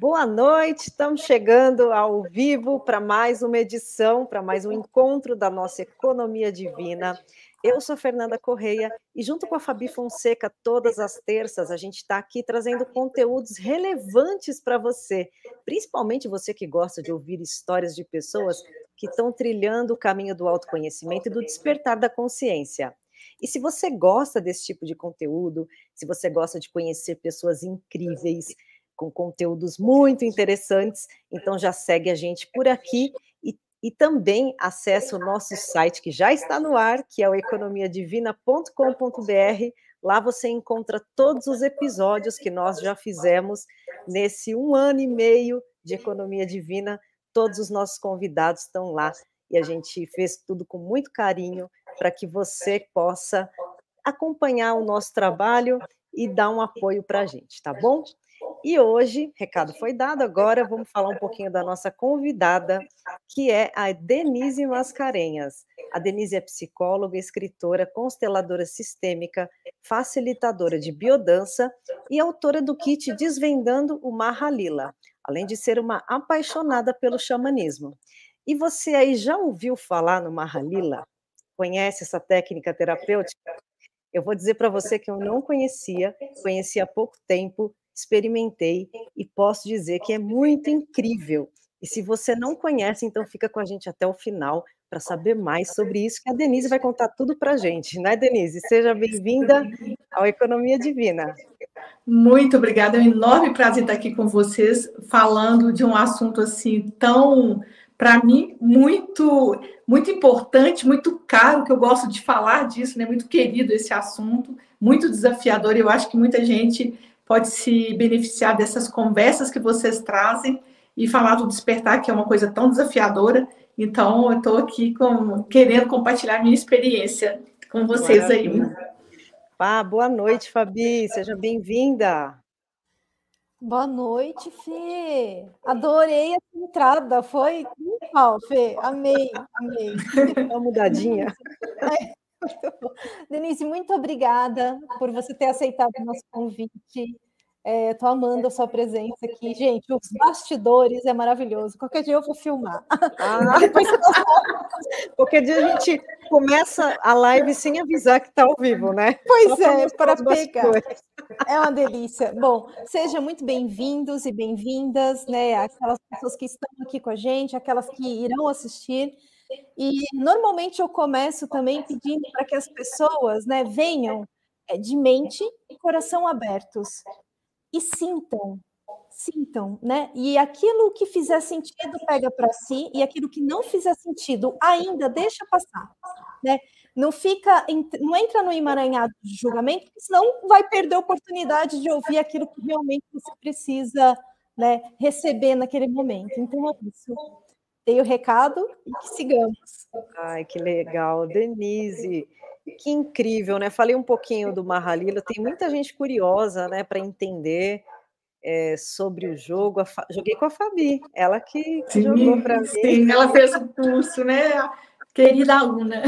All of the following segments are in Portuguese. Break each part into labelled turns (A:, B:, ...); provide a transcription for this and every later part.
A: Boa noite, estamos chegando ao vivo para mais uma edição, para mais um encontro da nossa Economia Divina. Eu sou Fernanda Correia e, junto com a Fabi Fonseca, todas as terças, a gente está aqui trazendo conteúdos relevantes para você, principalmente você que gosta de ouvir histórias de pessoas que estão trilhando o caminho do autoconhecimento e do despertar da consciência. E se você gosta desse tipo de conteúdo, se você gosta de conhecer pessoas incríveis, com conteúdos muito interessantes. Então já segue a gente por aqui e, e também acesse o nosso site que já está no ar, que é o economiadivina.com.br. Lá você encontra todos os episódios que nós já fizemos nesse um ano e meio de Economia Divina. Todos os nossos convidados estão lá e a gente fez tudo com muito carinho para que você possa acompanhar o nosso trabalho e dar um apoio para a gente, tá bom? E hoje, recado foi dado, agora vamos falar um pouquinho da nossa convidada, que é a Denise Mascarenhas. A Denise é psicóloga, escritora, consteladora sistêmica, facilitadora de biodança e autora do kit Desvendando o Mahalila, além de ser uma apaixonada pelo xamanismo. E você aí já ouviu falar no Mahalila? Conhece essa técnica terapêutica? Eu vou dizer para você que eu não conhecia, conheci há pouco tempo experimentei e posso dizer que é muito incrível. E se você não conhece, então fica com a gente até o final para saber mais sobre isso, que a Denise vai contar tudo para a gente, né, Denise? Seja bem-vinda ao Economia Divina.
B: Muito obrigada, é um enorme prazer estar aqui com vocês, falando de um assunto assim tão, para mim, muito, muito importante, muito caro, que eu gosto de falar disso, né? Muito querido esse assunto, muito desafiador. Eu acho que muita gente pode se beneficiar dessas conversas que vocês trazem e falar do despertar, que é uma coisa tão desafiadora. Então, eu estou aqui com, querendo compartilhar minha experiência com vocês Maravilha. aí.
A: Ah, boa noite, Fabi. Seja bem-vinda.
C: Boa noite, Fê. Adorei essa entrada. Foi triunfal, Fê. Amei, amei.
A: Uma mudadinha.
C: Denise, muito obrigada por você ter aceitado o nosso convite. Estou é, amando a sua presença aqui. Gente, os bastidores é maravilhoso. Qualquer dia eu vou filmar. Ah,
A: Depois... Qualquer dia a gente começa a live sem avisar que está ao vivo, né?
C: Pois é, para pegar. É uma delícia. Bom, sejam muito bem-vindos e bem-vindas, né? Aquelas pessoas que estão aqui com a gente, aquelas que irão assistir. E normalmente eu começo também pedindo para que as pessoas né, venham é, de mente e coração abertos e sintam, sintam, né? E aquilo que fizer sentido pega para si e aquilo que não fizer sentido ainda deixa passar, né? Não fica, não entra no emaranhado de julgamento, senão vai perder a oportunidade de ouvir aquilo que realmente você precisa, né, receber naquele momento. Então é isso dei o recado e que sigamos.
A: Ai, que legal. Denise, que incrível, né? Falei um pouquinho do Mahalila, tem muita gente curiosa, né, para entender é, sobre o jogo. Fa... Joguei com a Fabi, ela que,
B: sim,
A: jogou para mim.
B: Sim, ela fez o curso, né? Querida aluna.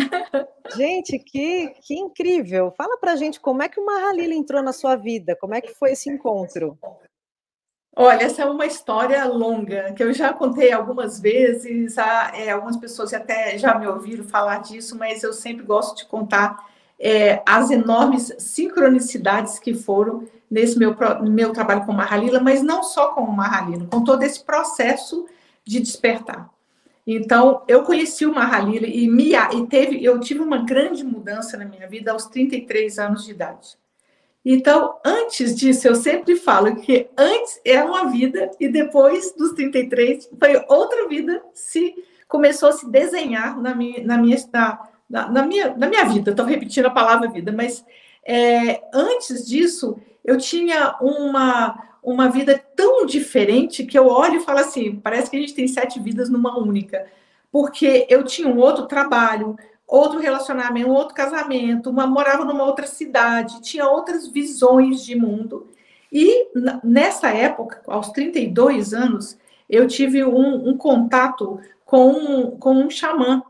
A: Gente, que, que incrível. Fala para gente como é que o Mahalila entrou na sua vida, como é que foi esse encontro?
B: Olha, essa é uma história longa que eu já contei algumas vezes. Há, é, algumas pessoas até já me ouviram falar disso, mas eu sempre gosto de contar é, as enormes sincronicidades que foram nesse meu, meu trabalho com Mahalila, mas não só com o Mahalila, com todo esse processo de despertar. Então, eu conheci o Mahalila e, e teve, eu tive uma grande mudança na minha vida aos 33 anos de idade. Então, antes disso, eu sempre falo que antes é uma vida e depois dos 33 foi outra vida se começou a se desenhar na minha, na minha, na, na minha, na minha vida. Estou repetindo a palavra vida, mas é, antes disso, eu tinha uma, uma vida tão diferente que eu olho e falo assim: parece que a gente tem sete vidas numa única. Porque eu tinha um outro trabalho, outro relacionamento, um outro casamento, uma morava numa outra cidade, tinha outras visões de mundo. E nessa época, aos 32 anos, eu tive um, um contato com, com um xamã.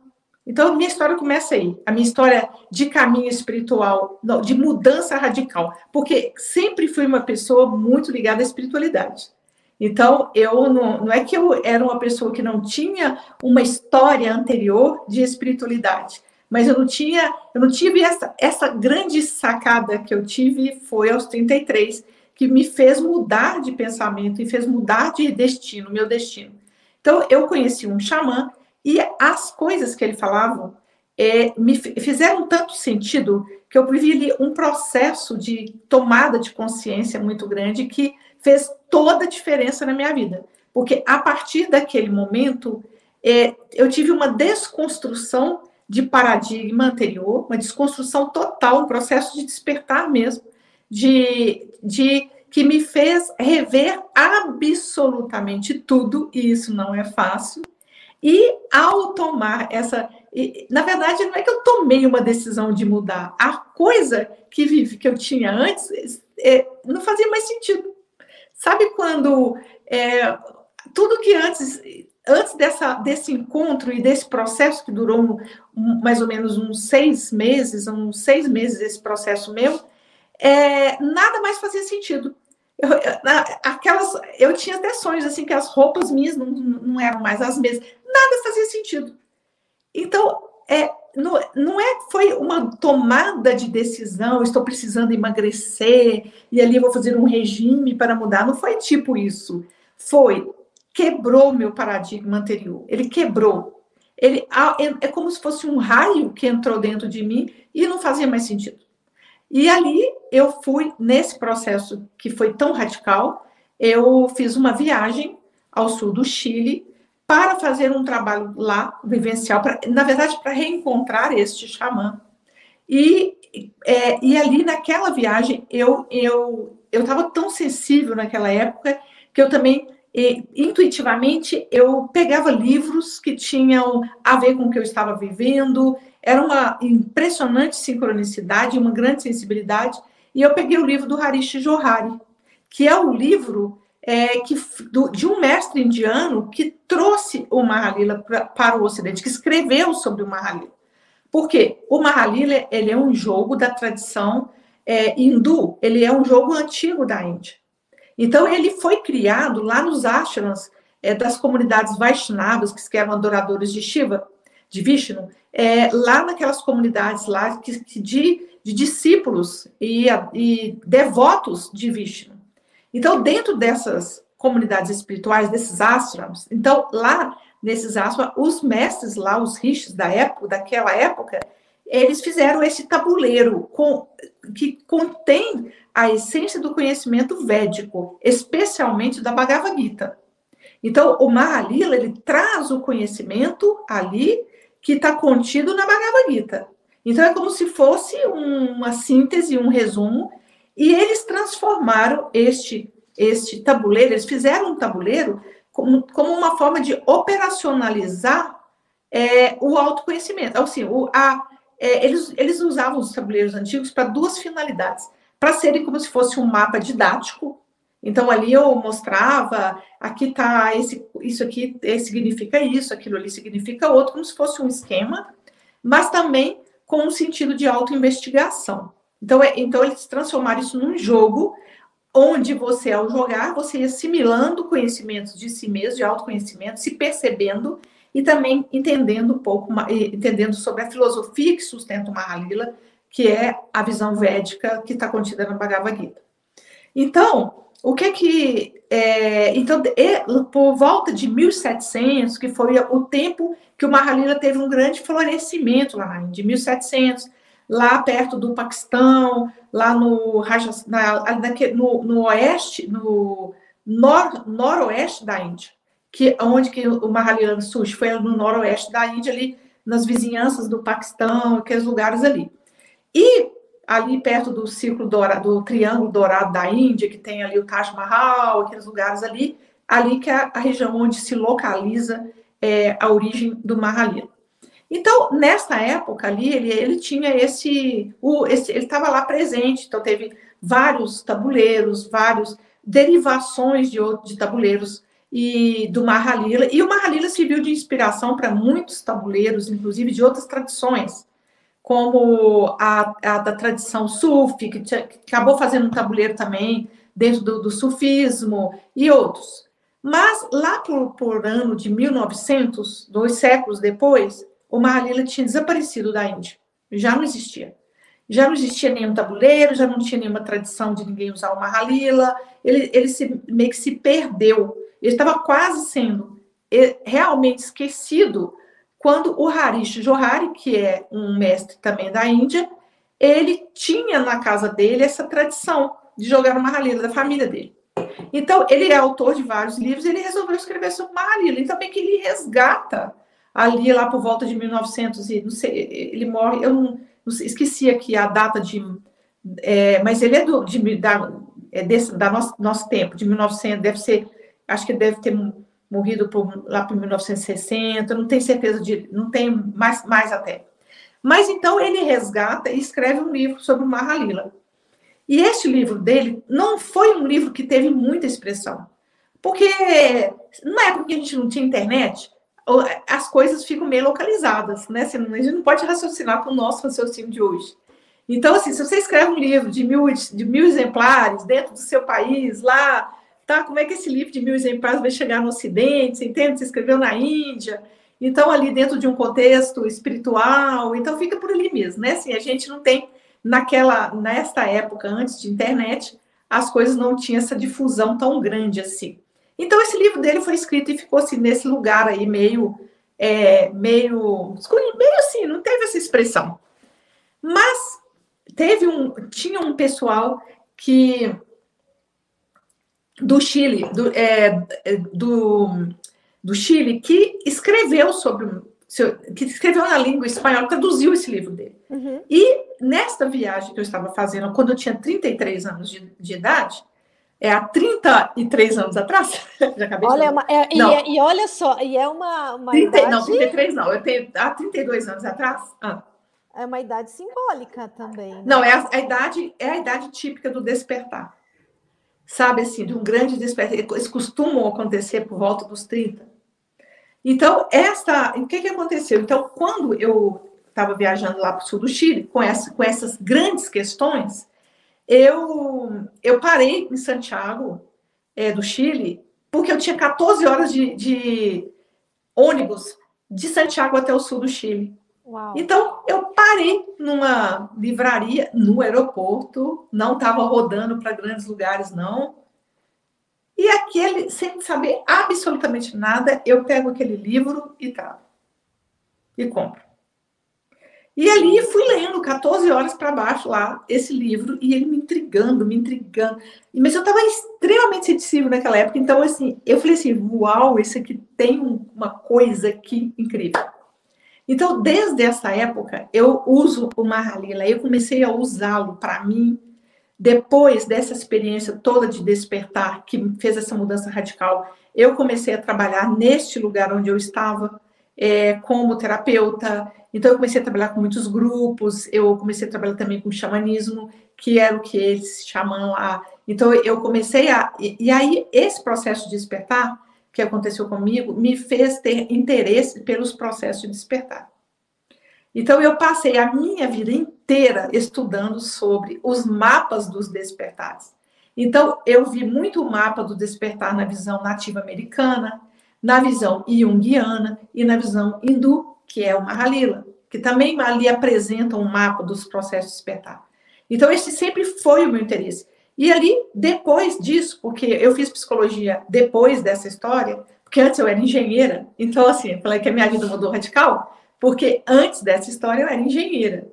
B: Então, minha história começa aí, a minha história de caminho espiritual, de mudança radical, porque sempre fui uma pessoa muito ligada à espiritualidade. Então, eu não, não é que eu era uma pessoa que não tinha uma história anterior de espiritualidade, mas eu não tinha, eu não tive essa, essa grande sacada que eu tive foi aos 33, que me fez mudar de pensamento e fez mudar de destino, meu destino. Então, eu conheci um xamã e as coisas que ele falava é, me fizeram tanto sentido que eu vivi um processo de tomada de consciência muito grande que fez toda a diferença na minha vida. Porque a partir daquele momento, é, eu tive uma desconstrução de paradigma anterior, uma desconstrução total, um processo de despertar mesmo, de, de que me fez rever absolutamente tudo, e isso não é fácil. E ao tomar essa. Na verdade, não é que eu tomei uma decisão de mudar. A coisa que, vive, que eu tinha antes é, não fazia mais sentido. Sabe quando é, tudo que antes, antes dessa, desse encontro e desse processo que durou um, um, mais ou menos uns seis meses, uns seis meses esse processo meu, é, nada mais fazia sentido. Eu, aquelas, eu tinha até sonhos assim que as roupas minhas não, não eram mais as mesmas, nada fazia sentido. Então, é, não é foi uma tomada de decisão, estou precisando emagrecer e ali vou fazer um regime para mudar, não foi tipo isso. Foi quebrou meu paradigma anterior. Ele quebrou. Ele é, como se fosse um raio que entrou dentro de mim e não fazia mais sentido. E ali eu fui nesse processo que foi tão radical, eu fiz uma viagem ao sul do Chile para fazer um trabalho lá, vivencial, pra, na verdade, para reencontrar este xamã. E, é, e ali naquela viagem, eu eu eu estava tão sensível naquela época que eu também e, intuitivamente eu pegava livros que tinham a ver com o que eu estava vivendo, era uma impressionante sincronicidade, uma grande sensibilidade. E eu peguei o livro do Harish Johari, que é o livro é, que, do, de um mestre indiano que trouxe o Mahalila pra, para o Ocidente, que escreveu sobre o Mahalila. Por quê? O Mahalila ele é um jogo da tradição é, hindu, ele é um jogo antigo da Índia. Então, ele foi criado lá nos ashrams é, das comunidades Vaishnavas, que eram adoradores de Shiva, de Vishnu, é, lá naquelas comunidades lá que, de, de discípulos e, e devotos de Vishnu. Então, dentro dessas comunidades espirituais, desses ashrams, então, lá nesses ashrams, os mestres lá, os rishis da época, daquela época, eles fizeram esse tabuleiro com, que contém a essência do conhecimento védico, especialmente da Bhagavad Gita. Então, o Mahalila, ele traz o conhecimento ali que está contido na Bhagavad Gita. Então, é como se fosse uma síntese, um resumo, e eles transformaram este, este tabuleiro, eles fizeram um tabuleiro como, como uma forma de operacionalizar é, o autoconhecimento. Assim, o, a, é, eles, eles usavam os tabuleiros antigos para duas finalidades. Para serem como se fosse um mapa didático, então, ali eu mostrava, aqui está, isso aqui significa isso, aquilo ali significa outro, como se fosse um esquema, mas também com um sentido de autoinvestigação. Então, é, então, eles transformaram isso num jogo, onde você, ao jogar, você ia assimilando conhecimentos de si mesmo, de autoconhecimento, se percebendo e também entendendo um pouco, entendendo sobre a filosofia que sustenta o Mahalila, que é a visão védica que está contida na Bhagavad Gita. Então, o que que é, então por volta de 1700 que foi o tempo que o Mahalila teve um grande florescimento lá na Índia, 1700 lá perto do Paquistão, lá no na, no, no oeste, no nor, noroeste da Índia, que onde que o Mahalila surge foi no noroeste da Índia ali nas vizinhanças do Paquistão, aqueles lugares ali. E ali perto do círculo dourado, do triângulo dourado da Índia, que tem ali o Taj Mahal, aqueles lugares ali, ali que é a região onde se localiza é, a origem do Mahalila. Então, nessa época ali, ele, ele tinha esse, o, esse ele estava lá presente, então teve vários tabuleiros, vários derivações de, de tabuleiros e do Mahalila, e o Mahalila serviu de inspiração para muitos tabuleiros, inclusive de outras tradições como a, a da tradição sufi, que, que, acabou fazendo um tabuleiro também dentro do, do sufismo, e outros. Mas lá por, por ano de 1900, dois séculos depois, o Mahalila tinha desaparecido da Índia. Já não existia. Já não existia nenhum tabuleiro, já não tinha nenhuma tradição de ninguém usar o Mahalila. Ele, ele se, meio que se perdeu. Ele estava quase sendo eh, realmente esquecido quando o Harish Johari, que é um mestre também da Índia, ele tinha na casa dele essa tradição de jogar no Mahalila, da família dele. Então, ele é autor de vários livros, ele resolveu escrever sobre Mahalila. Então, bem que ele resgata ali, lá por volta de 1900, e não sei, ele morre, eu não, não sei, esqueci aqui a data de. É, mas ele é, do, de, da, é desse, da nosso, nosso tempo, de 1900, deve ser, acho que deve ter morrido por, lá por 1960, não tenho certeza de, não tenho mais, mais até. Mas então ele resgata e escreve um livro sobre o Mahalila. E este livro dele não foi um livro que teve muita expressão. Porque na época que a gente não tinha internet, as coisas ficam meio localizadas, né? A gente não pode raciocinar com o nosso raciocínio de hoje. Então, assim, se você escreve um livro de mil, de mil exemplares dentro do seu país, lá, tá? Como é que esse livro de mil exemplares vai chegar no Ocidente? Você entende? Você escreveu na Índia. Então, ali dentro de um contexto espiritual, então fica por ali mesmo, né? Assim, a gente não tem naquela, nesta época, antes de internet, as coisas não tinham essa difusão tão grande assim. Então, esse livro dele foi escrito e ficou assim, nesse lugar aí, meio, é, meio, meio assim, não teve essa expressão. Mas teve um, tinha um pessoal que do Chile, do, é, do, do Chile, que escreveu sobre que escreveu na língua espanhola, traduziu esse livro dele. Uhum. E nesta viagem que eu estava fazendo, quando eu tinha 33 anos de, de idade, é há 33 anos atrás,
C: já acabei olha, de é, e, é, e, olha só, e é uma, uma
B: 30, idade... Não, 33 não, eu tenho há 32 anos atrás. Ah.
C: É uma idade simbólica também. Né?
B: Não, é a, a, idade, é a idade típica do despertar. Sabe assim, de um grande despertar. Eles costumam acontecer por volta dos 30. Então, essa, o que, que aconteceu? Então, quando eu estava viajando lá para o sul do Chile, com, essa, com essas grandes questões, eu, eu parei em Santiago é, do Chile, porque eu tinha 14 horas de, de ônibus de Santiago até o sul do Chile. Então, eu parei numa livraria no aeroporto, não estava rodando para grandes lugares, não. E aquele, sem saber absolutamente nada, eu pego aquele livro e trago. E compro. E ali fui lendo 14 horas para baixo lá esse livro e ele me intrigando, me intrigando. Mas eu estava extremamente sensível naquela época, então assim, eu falei assim, uau, esse aqui tem uma coisa aqui incrível. Então, desde essa época, eu uso o Mahalila, eu comecei a usá-lo para mim, depois dessa experiência toda de despertar, que fez essa mudança radical, eu comecei a trabalhar neste lugar onde eu estava, é, como terapeuta. Então, eu comecei a trabalhar com muitos grupos, eu comecei a trabalhar também com xamanismo, que era o que eles chamam lá. Então, eu comecei a. E, e aí, esse processo de despertar, que aconteceu comigo, me fez ter interesse pelos processos de despertar. Então, eu passei a minha vida inteira estudando sobre os mapas dos despertares. Então, eu vi muito o mapa do despertar na visão nativa americana, na visão junguiana e na visão hindu, que é o Mahalila, que também ali apresenta um mapa dos processos de despertar. Então, esse sempre foi o meu interesse. E ali, depois disso, porque eu fiz psicologia depois dessa história, porque antes eu era engenheira, então, assim, falei que a minha vida mudou radical, porque antes dessa história eu era engenheira.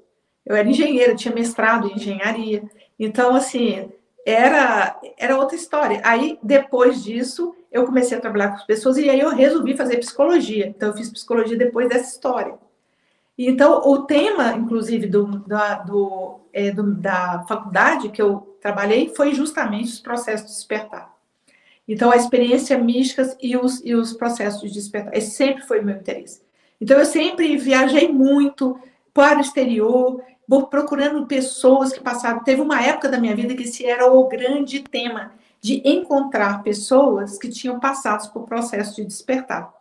B: Eu era engenheira, tinha mestrado em engenharia. Então, assim, era, era outra história. Aí, depois disso, eu comecei a trabalhar com as pessoas e aí eu resolvi fazer psicologia. Então, eu fiz psicologia depois dessa história. Então, o tema, inclusive, do, da, do, é, do, da faculdade que eu trabalhei foi justamente os processos de despertar. Então, a experiência mística e os, e os processos de despertar. Esse sempre foi o meu interesse. Então, eu sempre viajei muito para o exterior, procurando pessoas que passaram. Teve uma época da minha vida que esse era o grande tema, de encontrar pessoas que tinham passado por processo de despertar.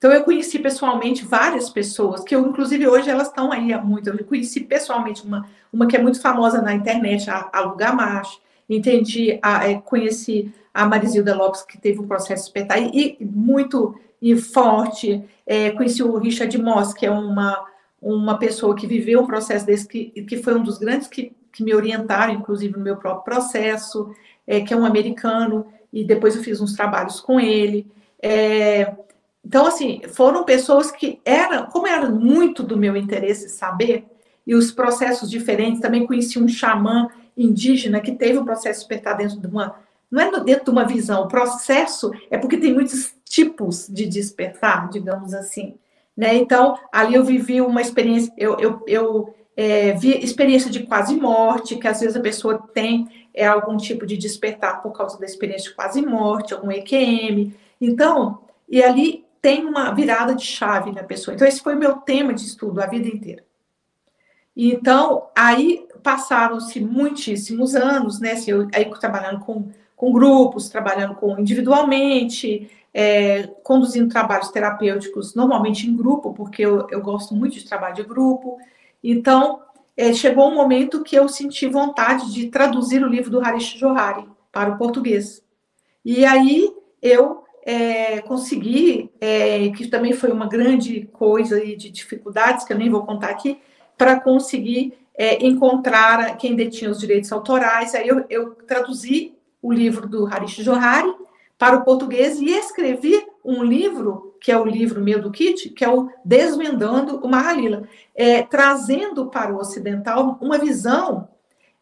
B: Então, eu conheci pessoalmente várias pessoas, que eu, inclusive, hoje elas estão aí há muito. Eu conheci pessoalmente uma, uma que é muito famosa na internet, a, a Lugamash. entendi, a, é, conheci a Marisilda Lopes, que teve um processo despertar, e, e muito e forte. É, conheci o Richard Moss, que é uma, uma pessoa que viveu um processo desse, que, que foi um dos grandes que, que me orientaram, inclusive, no meu próprio processo, é, que é um americano, e depois eu fiz uns trabalhos com ele. É, então, assim, foram pessoas que eram, como era muito do meu interesse saber, e os processos diferentes, também conheci um xamã indígena que teve um processo despertar dentro de uma, não é dentro de uma visão, o processo é porque tem muitos tipos de despertar, digamos assim, né? Então, ali eu vivi uma experiência, eu, eu, eu é, vi experiência de quase morte, que às vezes a pessoa tem é, algum tipo de despertar por causa da experiência de quase morte, algum EQM. Então, e ali tem uma virada de chave na pessoa. Então, esse foi o meu tema de estudo a vida inteira. Então, aí passaram-se muitíssimos anos, né? Assim, eu, aí trabalhando com, com grupos, trabalhando com individualmente, é, conduzindo trabalhos terapêuticos, normalmente em grupo, porque eu, eu gosto muito de trabalho de grupo. Então, é, chegou um momento que eu senti vontade de traduzir o livro do Harish Johari para o português. E aí eu é, consegui, é, que também foi uma grande coisa de dificuldades, que eu nem vou contar aqui, para conseguir é, encontrar quem detinha os direitos autorais. Aí eu, eu traduzi o livro do Harish Johari para o português e escrevi um livro, que é o livro meu do Kit, que é o Desvendando o Mahalila, é, trazendo para o ocidental uma visão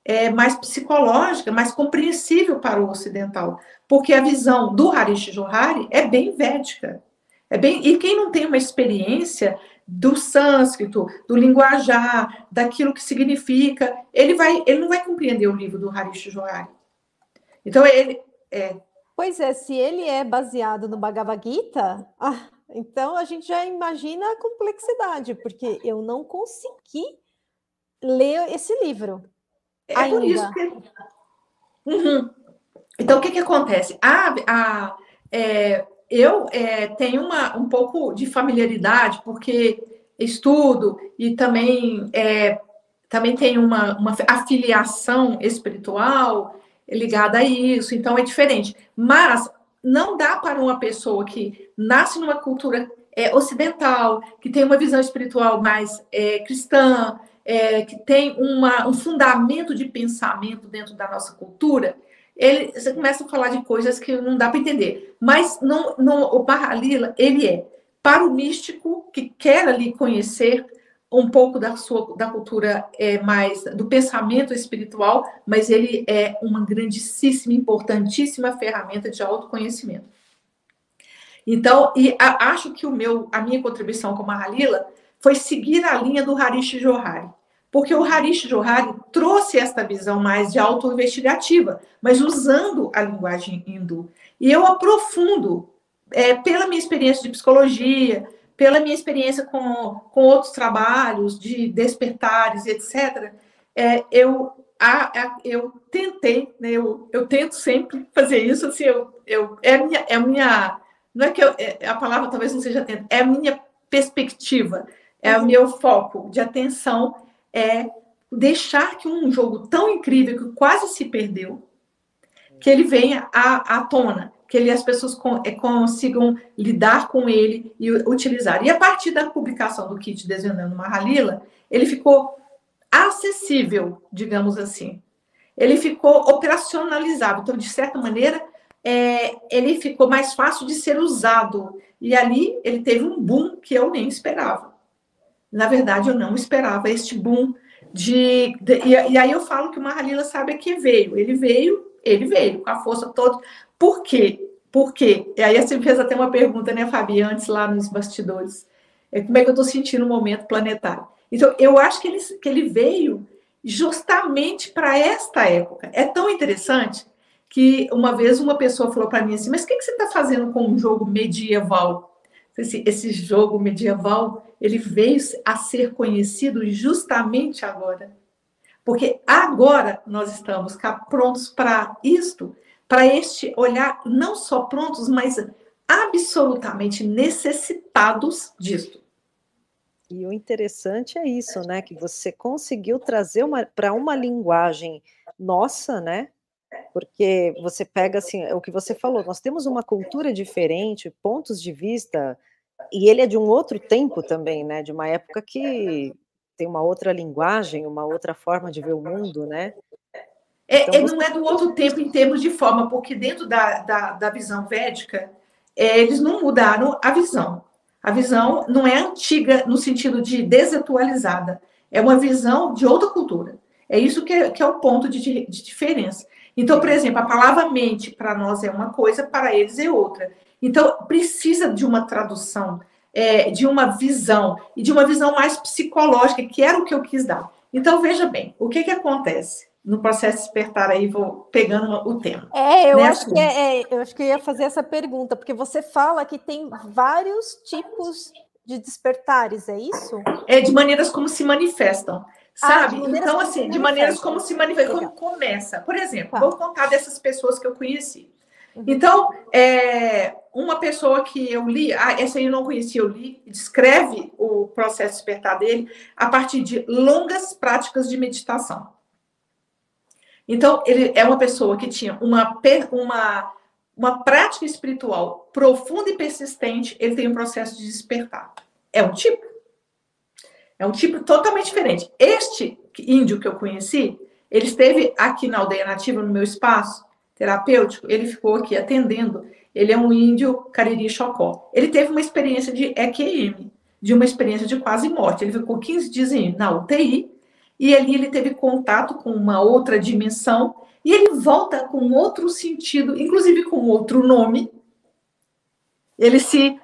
B: é, mais psicológica, mais compreensível para o ocidental, porque a visão do Harish Johari é bem védica. É bem, e quem não tem uma experiência do sânscrito, do linguajar, daquilo que significa, ele vai, ele não vai compreender o livro do Harish Johari. Então ele é,
C: Pois é, se ele é baseado no Bhagavad Gita, ah, então a gente já imagina a complexidade, porque eu não consegui ler esse livro.
B: É ainda. por isso que. Uhum. Então, o que, que acontece? A, a, é, eu é, tenho uma, um pouco de familiaridade, porque estudo e também, é, também tenho uma, uma afiliação espiritual ligada a isso, então é diferente. Mas não dá para uma pessoa que nasce numa cultura é, ocidental, que tem uma visão espiritual mais é, cristã, é, que tem uma, um fundamento de pensamento dentro da nossa cultura, ele, você começa a falar de coisas que não dá para entender. Mas não, não, o Barralila, ele é para o místico que quer ali conhecer um pouco da sua da cultura é, mais do pensamento espiritual, mas ele é uma grandíssima, importantíssima ferramenta de autoconhecimento. Então, e a, acho que o meu, a minha contribuição como a Halila foi seguir a linha do Harish Johari, porque o Harish Johari trouxe esta visão mais de auto-investigativa, mas usando a linguagem hindu. E eu aprofundo, é, pela minha experiência de psicologia, pela minha experiência com, com outros trabalhos de despertares, etc., é, eu, a, a, eu tentei, né, eu, eu tento sempre fazer isso, assim, eu, eu, é, a minha, é minha, não é que eu, é, a palavra talvez não seja tento, é a minha perspectiva, é o meu foco de atenção, é deixar que um jogo tão incrível, que quase se perdeu, que ele venha à, à tona, que ele, as pessoas é, consigam lidar com ele e utilizar. E a partir da publicação do kit Desvendando Mahalila, ele ficou acessível, digamos assim. Ele ficou operacionalizado. Então, de certa maneira, é, ele ficou mais fácil de ser usado. E ali ele teve um boom que eu nem esperava. Na verdade, eu não esperava este boom de. de e, e, aí eu falo que o Mahalila sabe que veio. Ele veio, ele veio com a força toda. Por quê? Por quê? E aí você fez até uma pergunta, né, Fabi, antes lá nos bastidores. É, como é que eu estou sentindo o momento planetário? Então, eu acho que ele, que ele veio justamente para esta época. É tão interessante que uma vez uma pessoa falou para mim assim: Mas o que, que você está fazendo com um jogo medieval? Esse, esse jogo medieval ele veio a ser conhecido justamente agora. Porque agora nós estamos prontos para isto para este olhar não só prontos, mas absolutamente necessitados disso.
A: E o interessante é isso, né? Que você conseguiu trazer para uma linguagem nossa, né? Porque você pega assim, é o que você falou, nós temos uma cultura diferente, pontos de vista, e ele é de um outro tempo também, né? De uma época que tem uma outra linguagem, uma outra forma de ver o mundo, né?
B: É, então, você... Não é do outro tempo em termos de forma, porque dentro da, da, da visão védica, é, eles não mudaram a visão. A visão não é antiga no sentido de desatualizada, é uma visão de outra cultura. É isso que é, que é o ponto de, de diferença. Então, por exemplo, a palavra mente para nós é uma coisa, para eles é outra. Então, precisa de uma tradução, é, de uma visão, e de uma visão mais psicológica, que era o que eu quis dar. Então, veja bem, o que, que acontece? No processo de despertar aí, vou pegando o tema.
C: É, eu, né, acho que é, é, eu acho que eu ia fazer essa pergunta, porque você fala que tem vários tipos de despertares, é isso?
B: É, de maneiras como se manifestam. Ah, sabe? Ah, então, assim, de maneiras como se manifesta, como começa. Por exemplo, tá. vou contar dessas pessoas que eu conheci. Uhum. Então, é, uma pessoa que eu li, ah, essa aí eu não conhecia, eu li, descreve o processo de despertar dele a partir de longas práticas de meditação. Então, ele é uma pessoa que tinha uma, uma, uma prática espiritual profunda e persistente, ele tem um processo de despertar. É um tipo. É um tipo totalmente diferente. Este índio que eu conheci, ele esteve aqui na aldeia nativa, no meu espaço terapêutico, ele ficou aqui atendendo. Ele é um índio Cariri Chocó. Ele teve uma experiência de EQM, de uma experiência de quase morte. Ele ficou 15 dias na UTI, e ali ele teve contato com uma outra dimensão, e ele volta com outro sentido, inclusive com outro nome. Ele se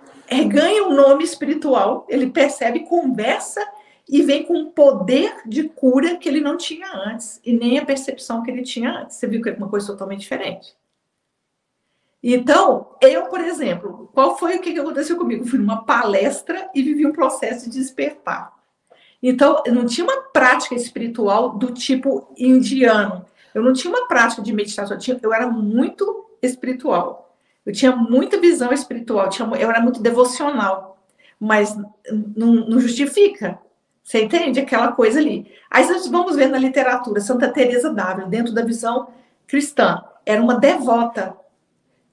B: ganha um nome espiritual, ele percebe, conversa e vem com um poder de cura que ele não tinha antes, e nem a percepção que ele tinha antes. Você viu que é uma coisa totalmente diferente. Então, eu, por exemplo, qual foi o que aconteceu comigo? Fui numa palestra e vivi um processo de despertar. Então, eu não tinha uma prática espiritual do tipo indiano. Eu não tinha uma prática de meditação. Eu, tinha, eu era muito espiritual. Eu tinha muita visão espiritual. eu era muito devocional. Mas não, não justifica. Você entende aquela coisa ali? Aí nós vamos ver na literatura, Santa Teresa d'Ávila, dentro da visão cristã, era uma devota,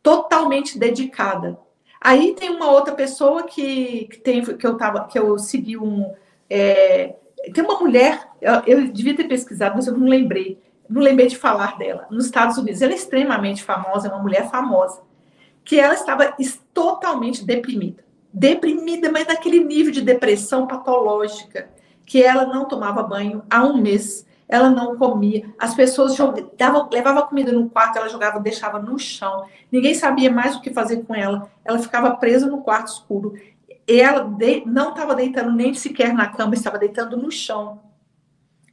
B: totalmente dedicada. Aí tem uma outra pessoa que, que tem que eu tava que eu segui um é, tem uma mulher, eu, eu, devia ter pesquisado, mas eu não lembrei, não lembrei de falar dela. Nos Estados Unidos, ela é extremamente famosa, é uma mulher famosa, que ela estava totalmente deprimida, deprimida, mas naquele nível de depressão patológica que ela não tomava banho há um mês, ela não comia, as pessoas jogavam, levavam comida no quarto, ela jogava, deixava no chão, ninguém sabia mais o que fazer com ela, ela ficava presa no quarto escuro. Ela de, não estava deitando nem sequer na cama, estava deitando no chão.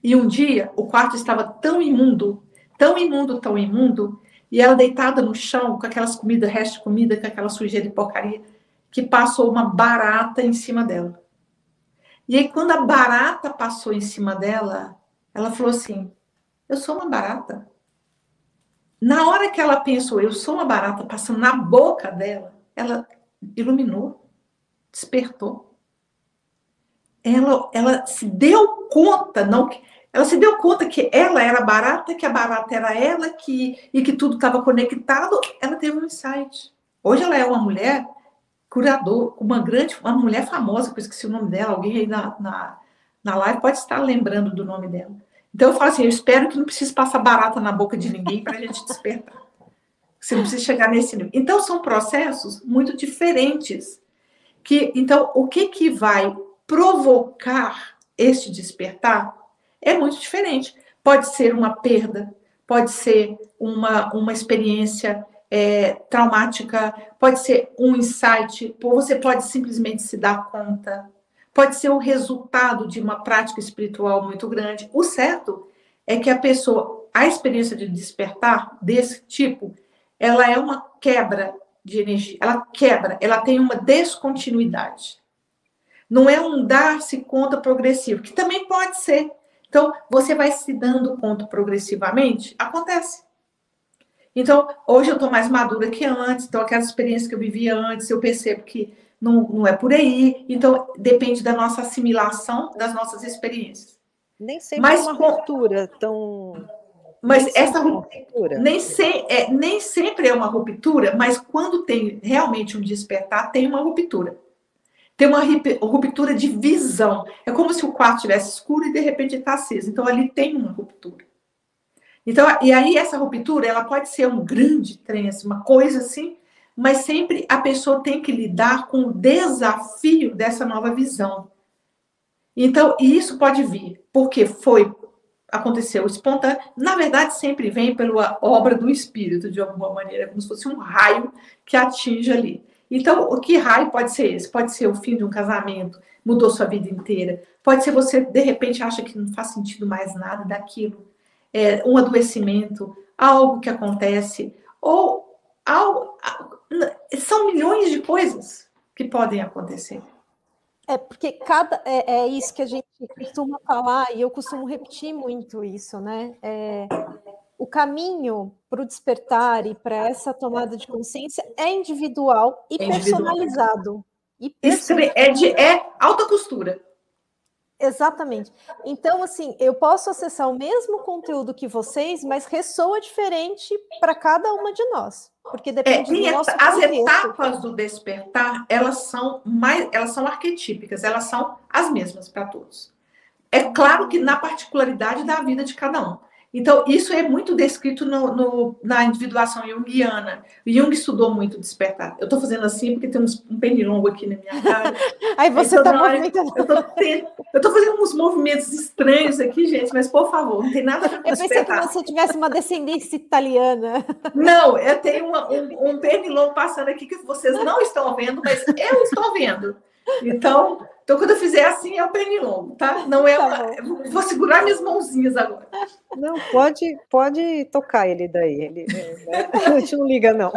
B: E um dia o quarto estava tão imundo, tão imundo, tão imundo, e ela deitada no chão, com aquelas comidas, resto de comida, com aquela sujeira de porcaria, que passou uma barata em cima dela. E aí, quando a barata passou em cima dela, ela falou assim: Eu sou uma barata. Na hora que ela pensou, eu sou uma barata, passando na boca dela, ela iluminou, despertou. Ela, ela se deu conta, não ela se deu conta que ela era barata, que a barata era ela, que e que tudo estava conectado. Ela teve um insight. Hoje ela é uma mulher curador, uma grande, uma mulher famosa, que eu esqueci o nome dela, alguém aí na, na, na live pode estar lembrando do nome dela. Então eu falo assim, eu espero que não precise passar barata na boca de ninguém para a gente despertar. Você não precisa chegar nesse nível. Então são processos muito diferentes. Que, então, o que, que vai provocar este despertar é muito diferente. Pode ser uma perda, pode ser uma, uma experiência é, traumática, pode ser um insight, ou você pode simplesmente se dar conta, pode ser o resultado de uma prática espiritual muito grande. O certo é que a pessoa, a experiência de despertar desse tipo, ela é uma quebra de energia, ela quebra, ela tem uma descontinuidade. Não é um dar-se conta progressivo, que também pode ser. Então, você vai se dando conta progressivamente, acontece. Então, hoje eu estou mais madura que antes, então aquelas experiências que eu vivia antes, eu percebo que não, não é por aí. Então, depende da nossa assimilação das nossas experiências.
A: Nem sempre Mas, é uma ruptura tão.
B: Mas nem essa ruptura nem, se, é, nem sempre é uma ruptura, mas quando tem realmente um despertar, tem uma ruptura. Tem uma ruptura de visão. É como se o quarto estivesse escuro e de repente está aceso. Então ali tem uma ruptura. Então, e aí essa ruptura, ela pode ser um grande assim, uma coisa assim, mas sempre a pessoa tem que lidar com o desafio dessa nova visão. Então, isso pode vir porque foi aconteceu espontâneo, na verdade sempre vem pela obra do espírito de alguma maneira, como se fosse um raio que atinge ali. Então, o que raio pode ser esse? Pode ser o fim de um casamento, mudou sua vida inteira. Pode ser você de repente acha que não faz sentido mais nada daquilo, é, um adoecimento, algo que acontece ou algo, são milhões de coisas que podem acontecer.
C: É, porque cada. É, é, isso que a gente costuma falar, e eu costumo repetir muito isso, né? É, o caminho para o despertar e para essa tomada de consciência é individual e é personalizado.
B: E personalizado. É, de, é alta costura.
C: Exatamente. Então, assim, eu posso acessar o mesmo conteúdo que vocês, mas ressoa diferente para cada uma de nós. Porque depende é, do nosso
B: As contexto. etapas do despertar, elas são mais, elas são arquetípicas, elas são as mesmas para todos. É claro que na particularidade da vida de cada um. Então, isso é muito descrito no, no, na individuação junguiana. O Jung estudou muito despertar. Eu estou fazendo assim porque tem uns, um pernilongo aqui na minha cara.
C: Aí você está então, movimentando.
B: Eu estou fazendo uns movimentos estranhos aqui, gente, mas por favor, não tem nada a ver
C: com Eu pensei que você tivesse uma descendência italiana.
B: Não, eu tenho uma, um, um pernilongo passando aqui que vocês não estão vendo, mas eu estou vendo. Então, então, quando eu fizer assim, é o pernilongo, tá? Não é tá uma... Vou segurar minhas mãozinhas agora.
A: Não, pode, pode tocar ele daí. Ele, né? A gente não liga, não.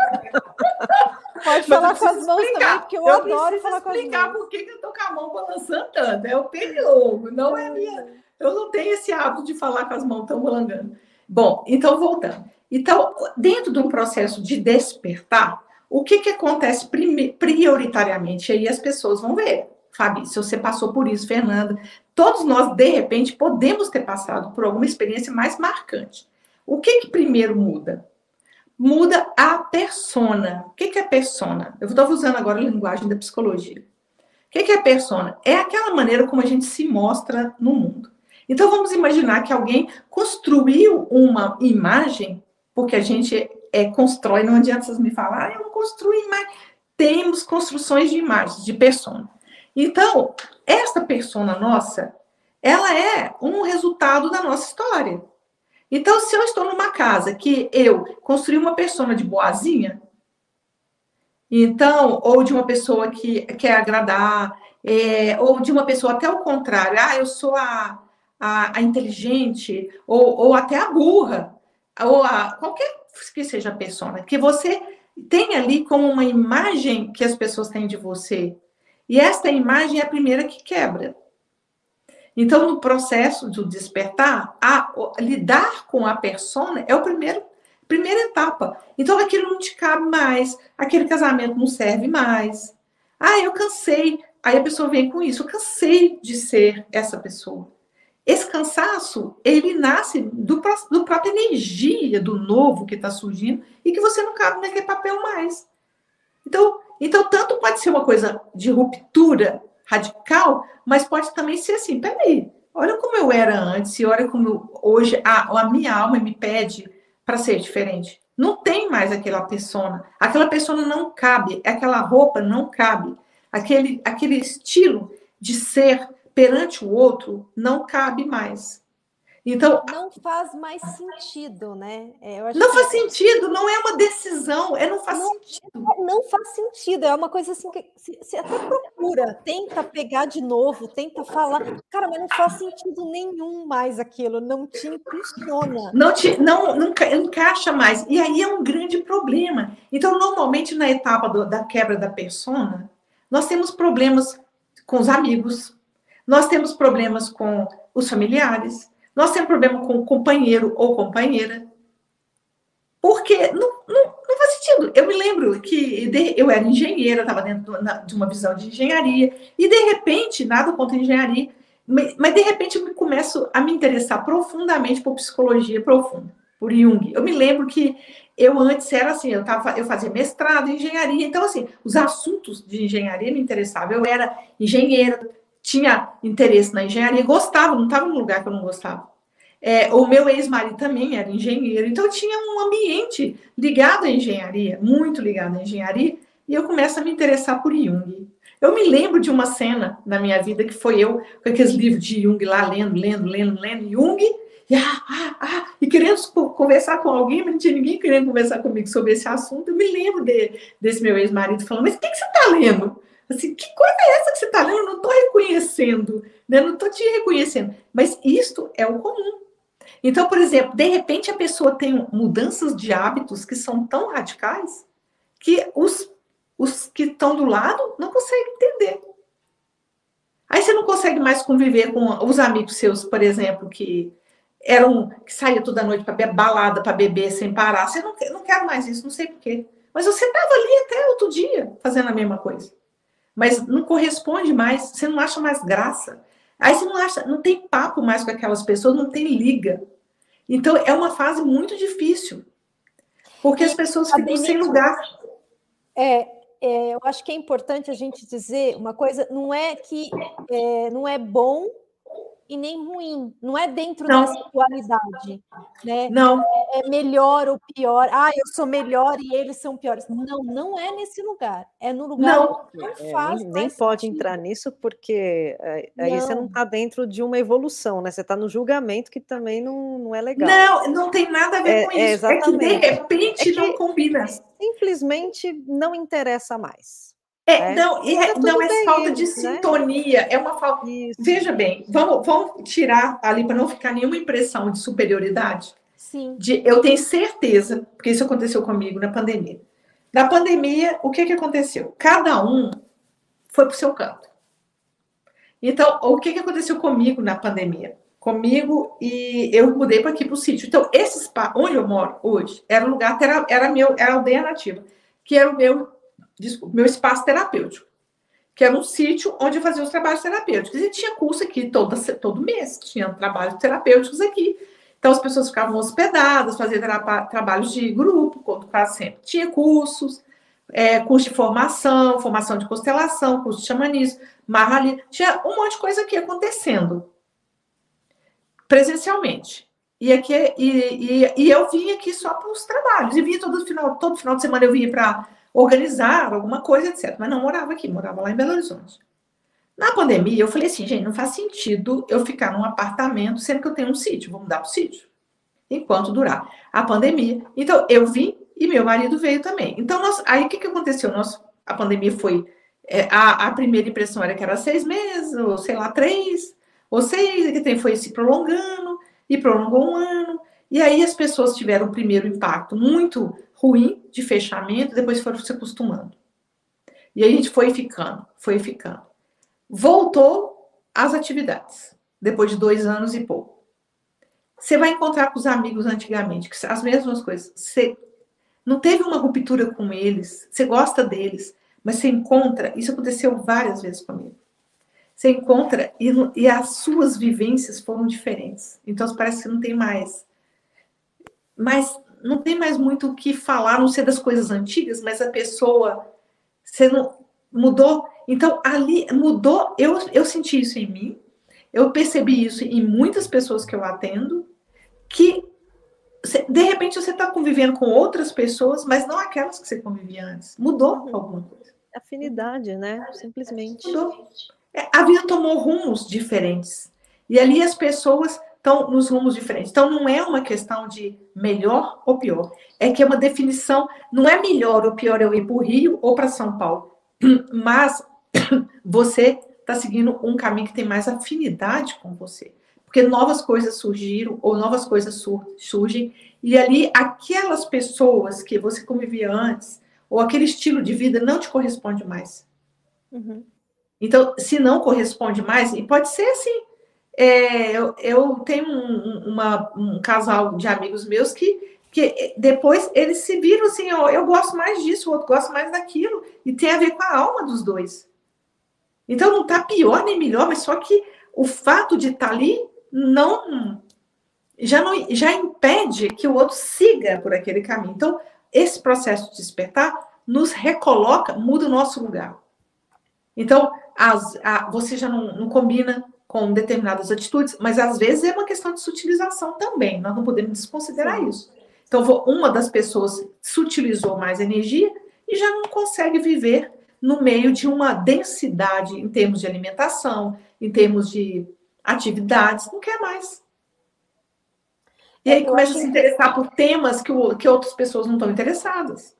C: Pode falar com as mãos explicar. também, porque eu, eu adoro falar com as mãos. explicar
B: por que eu tô com a mão balançando tanto. É o pernilongo, não é minha... Eu não tenho esse hábito de falar com as mãos tão balangando. Bom, então, voltando. Então, dentro de um processo de despertar, o que, que acontece prioritariamente? Aí as pessoas vão ver Fabi, se você passou por isso, Fernanda, todos nós, de repente, podemos ter passado por alguma experiência mais marcante. O que que primeiro muda? Muda a persona. O que, que é persona? Eu estou usando agora a linguagem da psicologia. O que, que é persona? É aquela maneira como a gente se mostra no mundo. Então vamos imaginar que alguém construiu uma imagem, porque a gente é, constrói, não adianta vocês me falar, ah, eu não construo imagem. Temos construções de imagens, de persona. Então, esta persona nossa, ela é um resultado da nossa história. Então, se eu estou numa casa que eu construí uma persona de boazinha, então, ou de uma pessoa que quer agradar, é, ou de uma pessoa até o contrário, ah, eu sou a, a, a inteligente, ou, ou até a burra, ou a qualquer que seja a persona, que você tem ali como uma imagem que as pessoas têm de você, e esta imagem é a primeira que quebra. Então, no processo do despertar, a, lidar com a persona é o primeiro primeira etapa. Então, aquilo não te cabe mais, aquele casamento não serve mais. Ah, eu cansei. Aí a pessoa vem com isso, eu cansei de ser essa pessoa. Esse cansaço, ele nasce do, do própria energia do novo que está surgindo e que você não cabe naquele papel mais. Então, então, tanto pode ser uma coisa de ruptura radical, mas pode também ser assim: peraí, olha como eu era antes e olha como eu, hoje a, a minha alma me pede para ser diferente. Não tem mais aquela persona. Aquela persona não cabe, aquela roupa não cabe. Aquele, aquele estilo de ser perante o outro não cabe mais. Então
C: não faz mais sentido, né?
B: É, não faz sentido, não é uma decisão, é não faz não, sentido.
C: Não faz sentido, é uma coisa assim que você até procura, tenta pegar de novo, tenta falar, cara, mas não faz sentido nenhum mais aquilo, não te impulsiona.
B: Não te, não, não encaixa mais. E aí é um grande problema. Então, normalmente na etapa do, da quebra da persona, nós temos problemas com os amigos, nós temos problemas com os familiares, nós temos problema com o companheiro ou companheira. Porque não, não, não faz sentido. Eu me lembro que eu era engenheira, estava dentro de uma visão de engenharia, e de repente, nada contra engenharia, mas de repente eu me começo a me interessar profundamente por psicologia profunda. por Jung. Eu me lembro que eu antes era assim, eu, tava, eu fazia mestrado em engenharia, então assim, os assuntos de engenharia me interessavam. Eu era engenheira, tinha interesse na engenharia, gostava, não estava num lugar que eu não gostava. É, o meu ex-marido também era engenheiro, então tinha um ambiente ligado à engenharia, muito ligado à engenharia, e eu começo a me interessar por Jung. Eu me lembro de uma cena na minha vida que foi eu com aqueles livros de Jung lá, lendo, lendo, lendo, lendo, Jung, e, ah, ah, ah, e querendo conversar com alguém, mas não tinha ninguém querendo conversar comigo sobre esse assunto. Eu me lembro de, desse meu ex-marido falando, mas o que, que você está lendo? Assim, que coisa é essa que você está lendo? Eu não estou reconhecendo, né? não estou te reconhecendo. Mas isto é o comum. Então, por exemplo, de repente a pessoa tem mudanças de hábitos que são tão radicais que os, os que estão do lado não conseguem entender. Aí você não consegue mais conviver com os amigos seus, por exemplo, que eram que saía toda noite para balada, para beber sem parar. Você não, não quero mais isso, não sei porquê. Mas você estava ali até outro dia fazendo a mesma coisa. Mas não corresponde mais, você não acha mais graça. Aí você não acha, não tem papo mais com aquelas pessoas, não tem liga. Então é uma fase muito difícil. Porque as pessoas ficam sem lugar.
C: É, é, eu acho que é importante a gente dizer uma coisa, não é que é, não é bom e nem ruim. Não é dentro não. dessa dualidade. Né?
B: Não.
C: É, é, melhor ou pior. Ah, eu sou melhor e eles são piores. Não, não é nesse lugar. É no lugar
A: não. que não é, faz. nem, nem pode sentido. entrar nisso, porque é, aí não. você não está dentro de uma evolução, né? Você está no julgamento que também não, não é legal.
B: Não, não tem nada a ver é, com é, isso. É, que de repente é que não combina.
A: Simplesmente não interessa mais.
B: É, não, é, não é falta de né? sintonia, é uma falta. Veja bem, vamos, vamos tirar ali para não ficar nenhuma impressão de superioridade.
C: Sim.
B: De, eu tenho certeza, porque isso aconteceu comigo na pandemia. Na pandemia, o que, que aconteceu? Cada um foi para o seu canto. Então, o que, que aconteceu comigo na pandemia? Comigo e eu mudei para aqui para o sítio. Então, esse spa, onde eu moro hoje, era o lugar, era, era meu, era a aldeia nativa, que era o meu desculpa, meu espaço terapêutico, que era um sítio onde eu fazia os trabalhos terapêuticos. E tinha curso aqui todo, todo mês, tinha trabalhos terapêuticos aqui. Então as pessoas ficavam hospedadas, faziam tra trabalhos de grupo, quase sempre. Tinha cursos, é, curso de formação, formação de constelação, curso de xamanismo, marrali, tinha um monte de coisa aqui acontecendo presencialmente. E, aqui, e, e, e eu vinha aqui só para os trabalhos. E vinha todo final, todo final de semana eu vinha para organizar alguma coisa, etc. Mas não morava aqui, morava lá em Belo Horizonte. Na pandemia, eu falei assim, gente, não faz sentido eu ficar num apartamento sendo que eu tenho um sítio, vou mudar para o sítio, enquanto durar a pandemia. Então, eu vim e meu marido veio também. Então, nós, aí o que, que aconteceu? Nós, a pandemia foi. É, a, a, primeira impressão era que era seis meses, ou sei lá, três, ou seis, e que tem, foi se prolongando, e prolongou um ano. E aí as pessoas tiveram o primeiro impacto muito ruim de fechamento, depois foram se acostumando. E a gente foi ficando, foi ficando. Voltou às atividades, depois de dois anos e pouco. Você vai encontrar com os amigos antigamente, as mesmas coisas. Você não teve uma ruptura com eles, você gosta deles, mas você encontra, isso aconteceu várias vezes comigo. Você encontra e, e as suas vivências foram diferentes. Então parece que não tem mais. Mas não tem mais muito o que falar, não sei das coisas antigas, mas a pessoa você não mudou. Então, ali mudou, eu, eu senti isso em mim, eu percebi isso em muitas pessoas que eu atendo, que de repente você está convivendo com outras pessoas, mas não aquelas que você convivia antes. Mudou uhum. alguma coisa.
A: Afinidade, né? Simplesmente.
B: Mudou. É, a vida tomou rumos diferentes. E ali as pessoas estão nos rumos diferentes. Então, não é uma questão de melhor ou pior. É que é uma definição, não é melhor ou pior eu ir para o Rio ou para São Paulo, mas você está seguindo um caminho que tem mais afinidade com você. Porque novas coisas surgiram, ou novas coisas sur surgem, e ali aquelas pessoas que você convivia antes, ou aquele estilo de vida não te corresponde mais. Uhum. Então, se não corresponde mais, e pode ser assim, é, eu, eu, tenho um, uma, um casal de amigos meus que, que depois eles se viram assim, ó, eu gosto mais disso, o outro gosta mais daquilo, e tem a ver com a alma dos dois. Então não está pior nem melhor, mas só que o fato de estar tá ali não já, não, já impede que o outro siga por aquele caminho. Então, esse processo de despertar nos recoloca, muda o nosso lugar. Então, as, a, você já não, não combina com determinadas atitudes, mas às vezes é uma questão de sutilização também, nós não podemos desconsiderar Sim. isso. Então, uma das pessoas sutilizou mais energia e já não consegue viver no meio de uma densidade em termos de alimentação, em termos de atividades, não quer mais. E aí começa a se interessar por temas que, que outras pessoas não estão interessadas.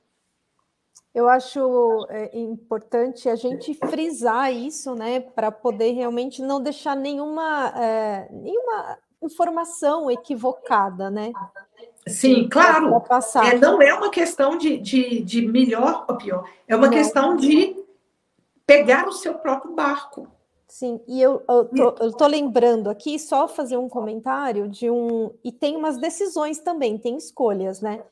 C: Eu acho é, importante a gente frisar isso, né, para poder realmente não deixar nenhuma, é, nenhuma informação equivocada, né?
B: Sim, claro. É, não é uma questão de, de, de melhor ou pior, é uma não. questão de pegar o seu próprio barco.
C: Sim, e eu, eu, tô, eu tô lembrando aqui, só fazer um comentário de um. E tem umas decisões também, tem escolhas, né?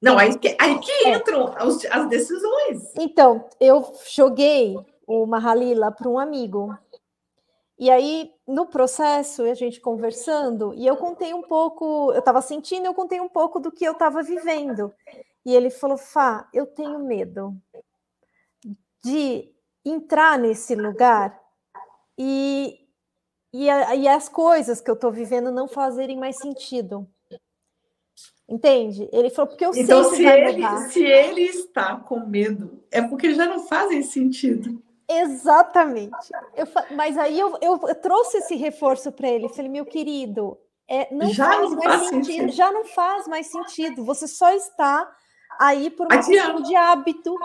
B: Não, aí que, aí que é. entram as, as decisões.
C: Então, eu joguei o Mahalila para um amigo. E aí, no processo, a gente conversando, e eu contei um pouco, eu estava sentindo, eu contei um pouco do que eu estava vivendo. E ele falou: Fá, eu tenho medo de entrar nesse lugar e, e, a, e as coisas que eu estou vivendo não fazerem mais sentido. Entende? Ele falou, porque eu então, sei que
B: se vai ele, mudar. Se ele está com medo, é porque já não fazem sentido.
C: Exatamente. Eu, mas aí eu, eu, eu trouxe esse reforço para ele. Falei, meu querido, é, não já faz não mais faz sentido, sentido, já não faz mais sentido. Você só está aí por uma questão de hábito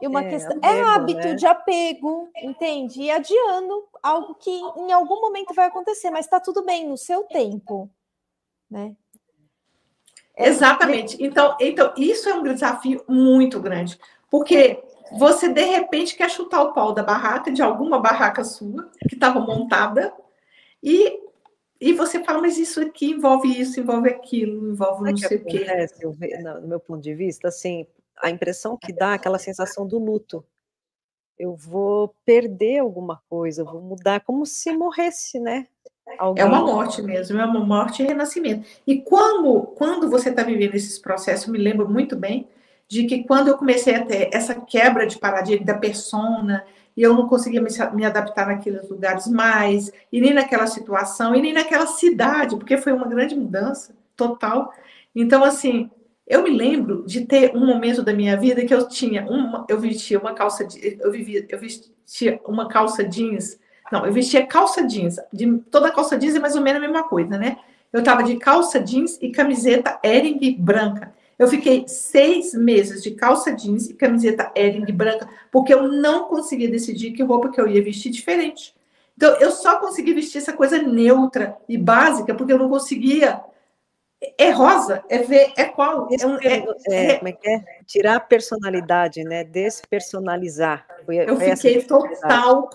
C: e uma é, questão apego, é hábito né? de apego, entende? E adiando algo que em algum momento vai acontecer, mas está tudo bem no seu tempo, né?
B: É, Exatamente. Então, então, isso é um desafio muito grande, porque você de repente quer chutar o pau da barraca, de alguma barraca sua, que estava montada, e, e você fala, mas isso aqui envolve isso, envolve aquilo, envolve não sei o quê.
A: No meu ponto de vista, assim, a impressão que dá é aquela sensação do luto. Eu vou perder alguma coisa, eu vou mudar, como se morresse, né?
B: É uma morte mesmo, é uma morte e renascimento. E quando, quando você está vivendo esses processos, eu me lembro muito bem de que quando eu comecei a ter essa quebra de paradigma da persona, e eu não conseguia me, me, adaptar naqueles lugares mais, e nem naquela situação, e nem naquela cidade, porque foi uma grande mudança total. Então, assim, eu me lembro de ter um momento da minha vida que eu tinha uma, eu vestia uma calça, eu vivia, eu vestia uma calça jeans não, eu vestia calça jeans. De, toda calça jeans é mais ou menos a mesma coisa, né? Eu tava de calça jeans e camiseta Ering branca. Eu fiquei seis meses de calça jeans e camiseta Ering branca, porque eu não conseguia decidir que roupa que eu ia vestir diferente. Então, eu só consegui vestir essa coisa neutra e básica, porque eu não conseguia é rosa, é ver, é qual? É, um, é,
A: é, como é que é? Tirar a personalidade, né? Despersonalizar.
B: Foi, eu foi fiquei total.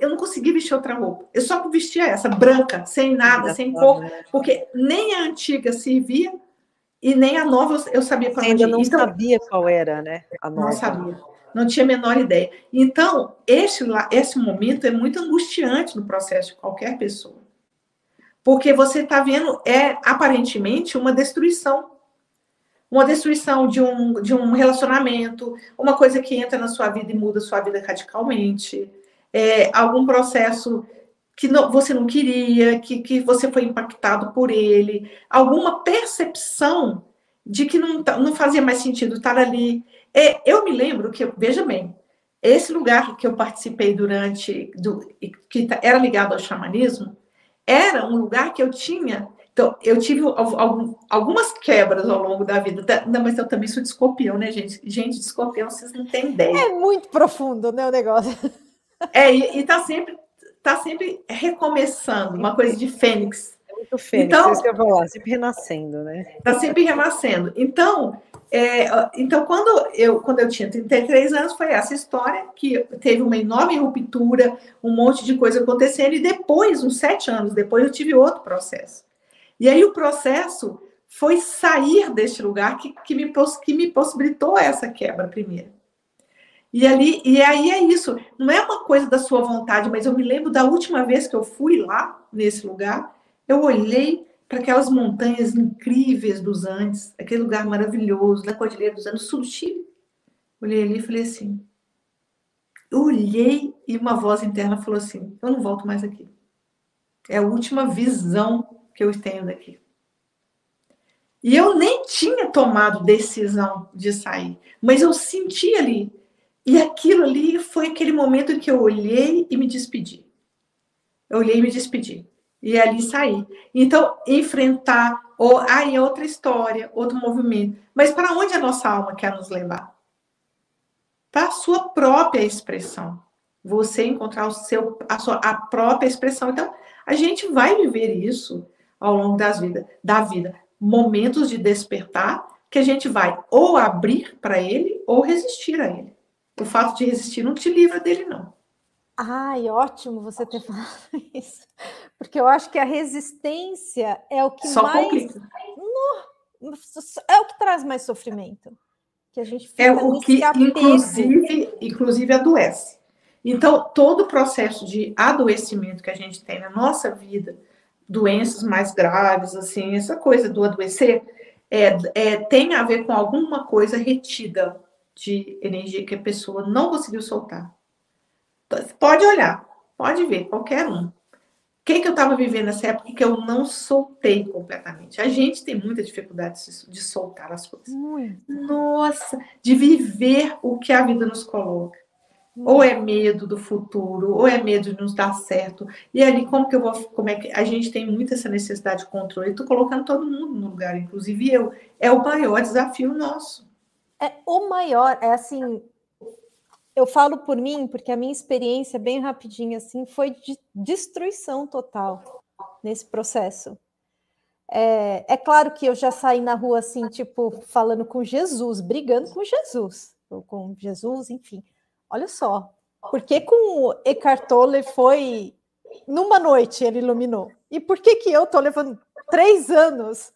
B: Eu não consegui vestir outra roupa. Eu só vestia essa, branca, sem nada, sem cor, né? porque nem a antiga servia e nem a nova eu sabia
A: para onde Ainda não então, sabia qual era, né?
B: A nova. Não sabia. Não tinha a menor ideia. Então, esse, esse momento é muito angustiante no processo de qualquer pessoa porque você está vendo, é aparentemente uma destruição. Uma destruição de um, de um relacionamento, uma coisa que entra na sua vida e muda sua vida radicalmente, é, algum processo que não, você não queria, que, que você foi impactado por ele, alguma percepção de que não, tá, não fazia mais sentido estar ali. É, eu me lembro que, veja bem, esse lugar que eu participei durante, do, que tá, era ligado ao xamanismo, era um lugar que eu tinha. Então, eu tive algumas quebras ao longo da vida. Não, mas eu também sou de escorpião, né, gente? Gente, de escorpião, vocês não têm ideia.
C: É muito profundo, né, o negócio.
B: É, e, está sempre, tá sempre recomeçando, uma coisa de fênix.
A: É muito fênix, então, isso que eu vou lá, sempre renascendo, né?
B: Está sempre renascendo. Então, é, então, quando eu, quando eu tinha 33 anos, foi essa história que teve uma enorme ruptura, um monte de coisa acontecendo, e depois, uns sete anos depois, eu tive outro processo. E aí o processo foi sair deste lugar que, que, me, que me possibilitou essa quebra primeiro. E, ali, e aí é isso, não é uma coisa da sua vontade, mas eu me lembro da última vez que eu fui lá, nesse lugar, eu olhei para aquelas montanhas incríveis dos Andes, aquele lugar maravilhoso, na Cordilheira dos Andes, sul do Chile. Olhei ali e falei assim. Olhei e uma voz interna falou assim: Eu não volto mais aqui. É a última visão que eu tenho daqui. E eu nem tinha tomado decisão de sair, mas eu senti ali. E aquilo ali foi aquele momento que eu olhei e me despedi. Eu olhei e me despedi. E ali saí. Então, enfrentar, ou aí é outra história, outro movimento. Mas para onde a nossa alma quer nos levar? Para a sua própria expressão. Você encontrar o seu, a sua a própria expressão. Então, a gente vai viver isso ao longo das vida, da vida. Momentos de despertar que a gente vai ou abrir para ele ou resistir a ele. O fato de resistir não te livra dele, não.
C: Ai, ótimo você ter falado isso. Porque eu acho que a resistência é o que
B: Só
C: mais. No... É o que traz mais sofrimento. Que a gente
B: é o que, inclusive, inclusive, adoece. Então, todo o processo de adoecimento que a gente tem na nossa vida, doenças mais graves, assim, essa coisa do adoecer, é, é, tem a ver com alguma coisa retida de energia que a pessoa não conseguiu soltar. Pode olhar, pode ver, qualquer um. O que, que eu estava vivendo nessa época que eu não soltei completamente? A gente tem muita dificuldade de soltar as coisas.
C: Muito.
B: Nossa, de viver o que a vida nos coloca. Ou é medo do futuro, ou é medo de nos dar certo. E ali, como que eu vou. Como é que a gente tem muito essa necessidade de controle? Estou colocando todo mundo no lugar, inclusive eu. É o maior desafio nosso.
C: É o maior, é assim, eu falo por mim, porque a minha experiência, bem rapidinho assim, foi de destruição total nesse processo. É, é, claro que eu já saí na rua assim, tipo, falando com Jesus, brigando com Jesus, ou com Jesus, enfim. Olha só, porque com o Eckhart Tolle foi numa noite ele iluminou. E por que que eu tô levando três anos.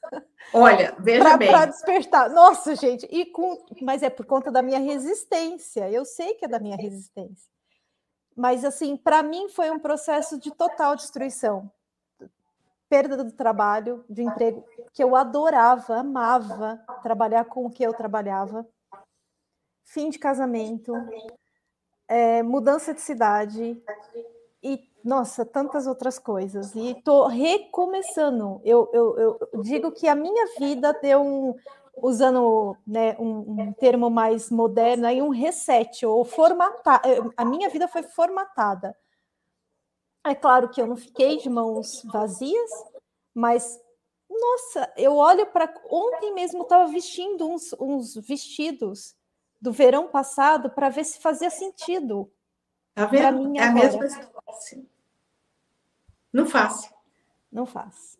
B: Olha, veja
C: pra,
B: bem.
C: Para despertar. Nossa, gente, e com, mas é por conta da minha resistência. Eu sei que é da minha resistência. Mas, assim, para mim foi um processo de total destruição. Perda do trabalho, de emprego, que eu adorava, amava trabalhar com o que eu trabalhava. Fim de casamento, é, mudança de cidade, e nossa, tantas outras coisas. E estou recomeçando. Eu, eu, eu, digo que a minha vida deu um, usando né, um, um, termo mais moderno, aí um reset, ou formatar. A minha vida foi formatada. É claro que eu não fiquei de mãos vazias, mas nossa, eu olho para. Ontem mesmo estava vestindo uns, uns vestidos do verão passado para ver se fazia sentido
B: Tá vendo? é a mesma situação. Não faz.
C: Não faz.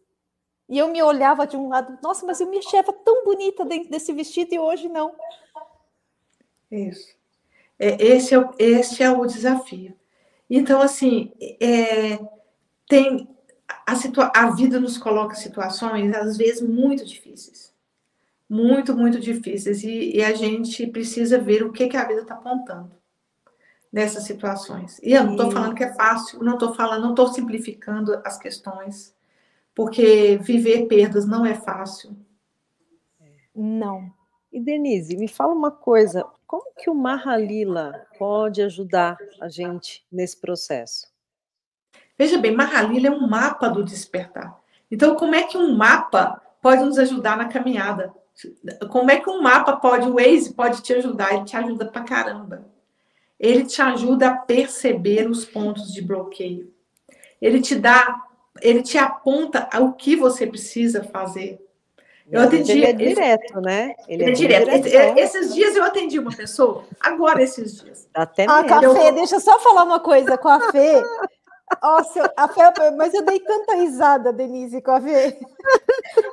C: E eu me olhava de um lado, nossa, mas eu me achava tão bonita dentro desse vestido e hoje não.
B: Isso. É, esse, é, o, esse é o desafio. Então, assim, é, tem a, situa a vida nos coloca situações, às vezes, muito difíceis. Muito, muito difíceis. E, e a gente precisa ver o que, que a vida está apontando nessas situações. E eu não estou falando que é fácil, não estou falando, não estou simplificando as questões, porque viver perdas não é fácil.
C: Não.
A: E Denise, me fala uma coisa, como que o Mahalila pode ajudar a gente nesse processo?
B: Veja bem, Mahalila é um mapa do despertar. Então, como é que um mapa pode nos ajudar na caminhada? Como é que um mapa pode, o Waze pode te ajudar? Ele te ajuda pra caramba ele te ajuda a perceber os pontos de bloqueio. Ele te dá, ele te aponta o que você precisa fazer.
A: Eu atendi. Ele é direto, né?
B: Ele, ele é, direto. Direto. Esses dias eu atendi uma pessoa, agora esses dias.
C: Até ah, com a eu... Fê, deixa eu só falar uma coisa com a Fê. Nossa, a mas eu dei tanta risada, Denise, com a Fê.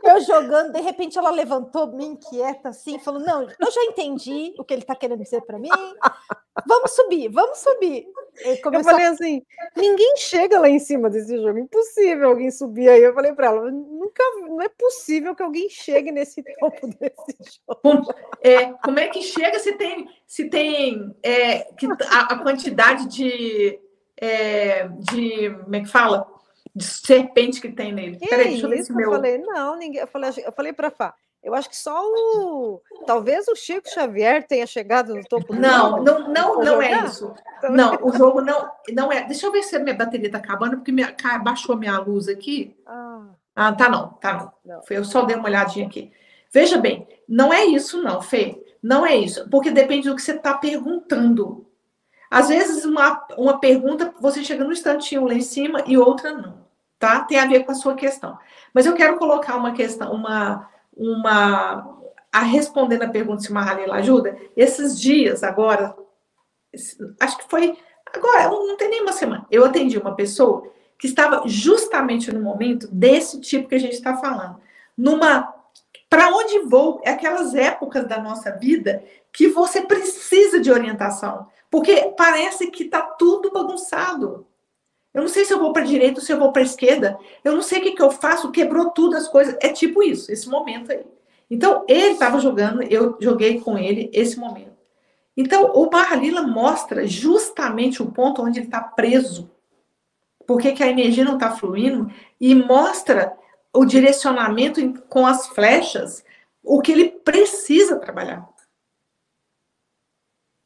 C: Eu jogando, de repente ela levantou, me inquieta, assim, falou: Não, eu já entendi o que ele está querendo dizer para mim. Vamos subir, vamos subir.
A: Eu falei assim: ninguém chega lá em cima desse jogo, impossível alguém subir aí. Eu falei para ela: nunca, não é possível que alguém chegue nesse topo desse jogo.
B: É, como é que chega se tem, se tem é, que a, a quantidade de, é, de, como é que fala? de serpente que tem nele.
A: Que Peraí, deixa eu ver se meu... Eu falei, não, ninguém. Eu falei, eu falei para Fá. Eu acho que só o. Talvez o Chico Xavier tenha chegado no topo
B: do Não, não, não, não é isso. Não, o jogo não, não é. Deixa eu ver se a minha bateria está acabando, porque minha, baixou a minha luz aqui. Ah. ah, tá não, tá não. não. Eu só dei uma olhadinha aqui. Veja bem, não é isso, não, Fê. Não é isso. Porque depende do que você está perguntando. Às vezes, uma, uma pergunta, você chega no instantinho lá em cima e outra não. Tá? Tem a ver com a sua questão. Mas eu quero colocar uma questão, uma uma a responder na pergunta se uma Halila ajuda. Esses dias agora, acho que foi agora, não tem nem uma semana. Eu atendi uma pessoa que estava justamente no momento desse tipo que a gente está falando, numa para onde vou? É aquelas épocas da nossa vida que você precisa de orientação, porque parece que está tudo bagunçado. Eu não sei se eu vou para a direita ou se eu vou para a esquerda. Eu não sei o que, que eu faço. Quebrou tudo as coisas. É tipo isso, esse momento aí. Então, ele estava jogando, eu joguei com ele esse momento. Então, o Barra mostra justamente o ponto onde ele está preso. Porque que a energia não está fluindo e mostra o direcionamento com as flechas, o que ele precisa trabalhar.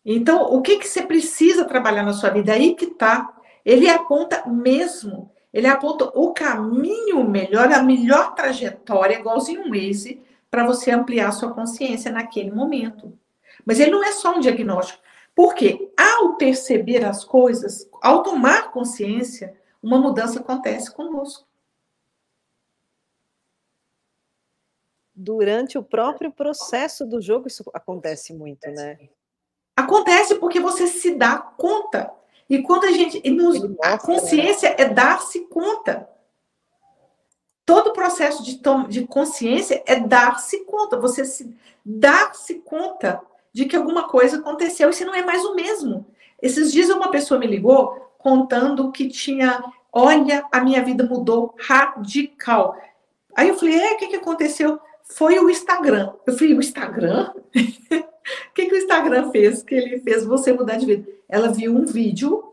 B: Então, o que, que você precisa trabalhar na sua vida? Aí que está ele aponta mesmo, ele aponta o caminho melhor, a melhor trajetória, igualzinho um Waze, para você ampliar sua consciência naquele momento. Mas ele não é só um diagnóstico, porque ao perceber as coisas, ao tomar consciência, uma mudança acontece conosco.
A: Durante o próprio processo do jogo, isso acontece muito, né?
B: Acontece porque você se dá conta e quando a gente. Nos, a né? consciência é dar-se conta. Todo o processo de, tom, de consciência é dar-se conta. Você se dar-se conta de que alguma coisa aconteceu e se não é mais o mesmo. Esses dias uma pessoa me ligou contando que tinha. Olha, a minha vida mudou radical. Aí eu falei, é, o que, que aconteceu? Foi o Instagram. Eu falei, o Instagram? O que, que o Instagram fez? Que ele fez você mudar de vida. Ela viu um vídeo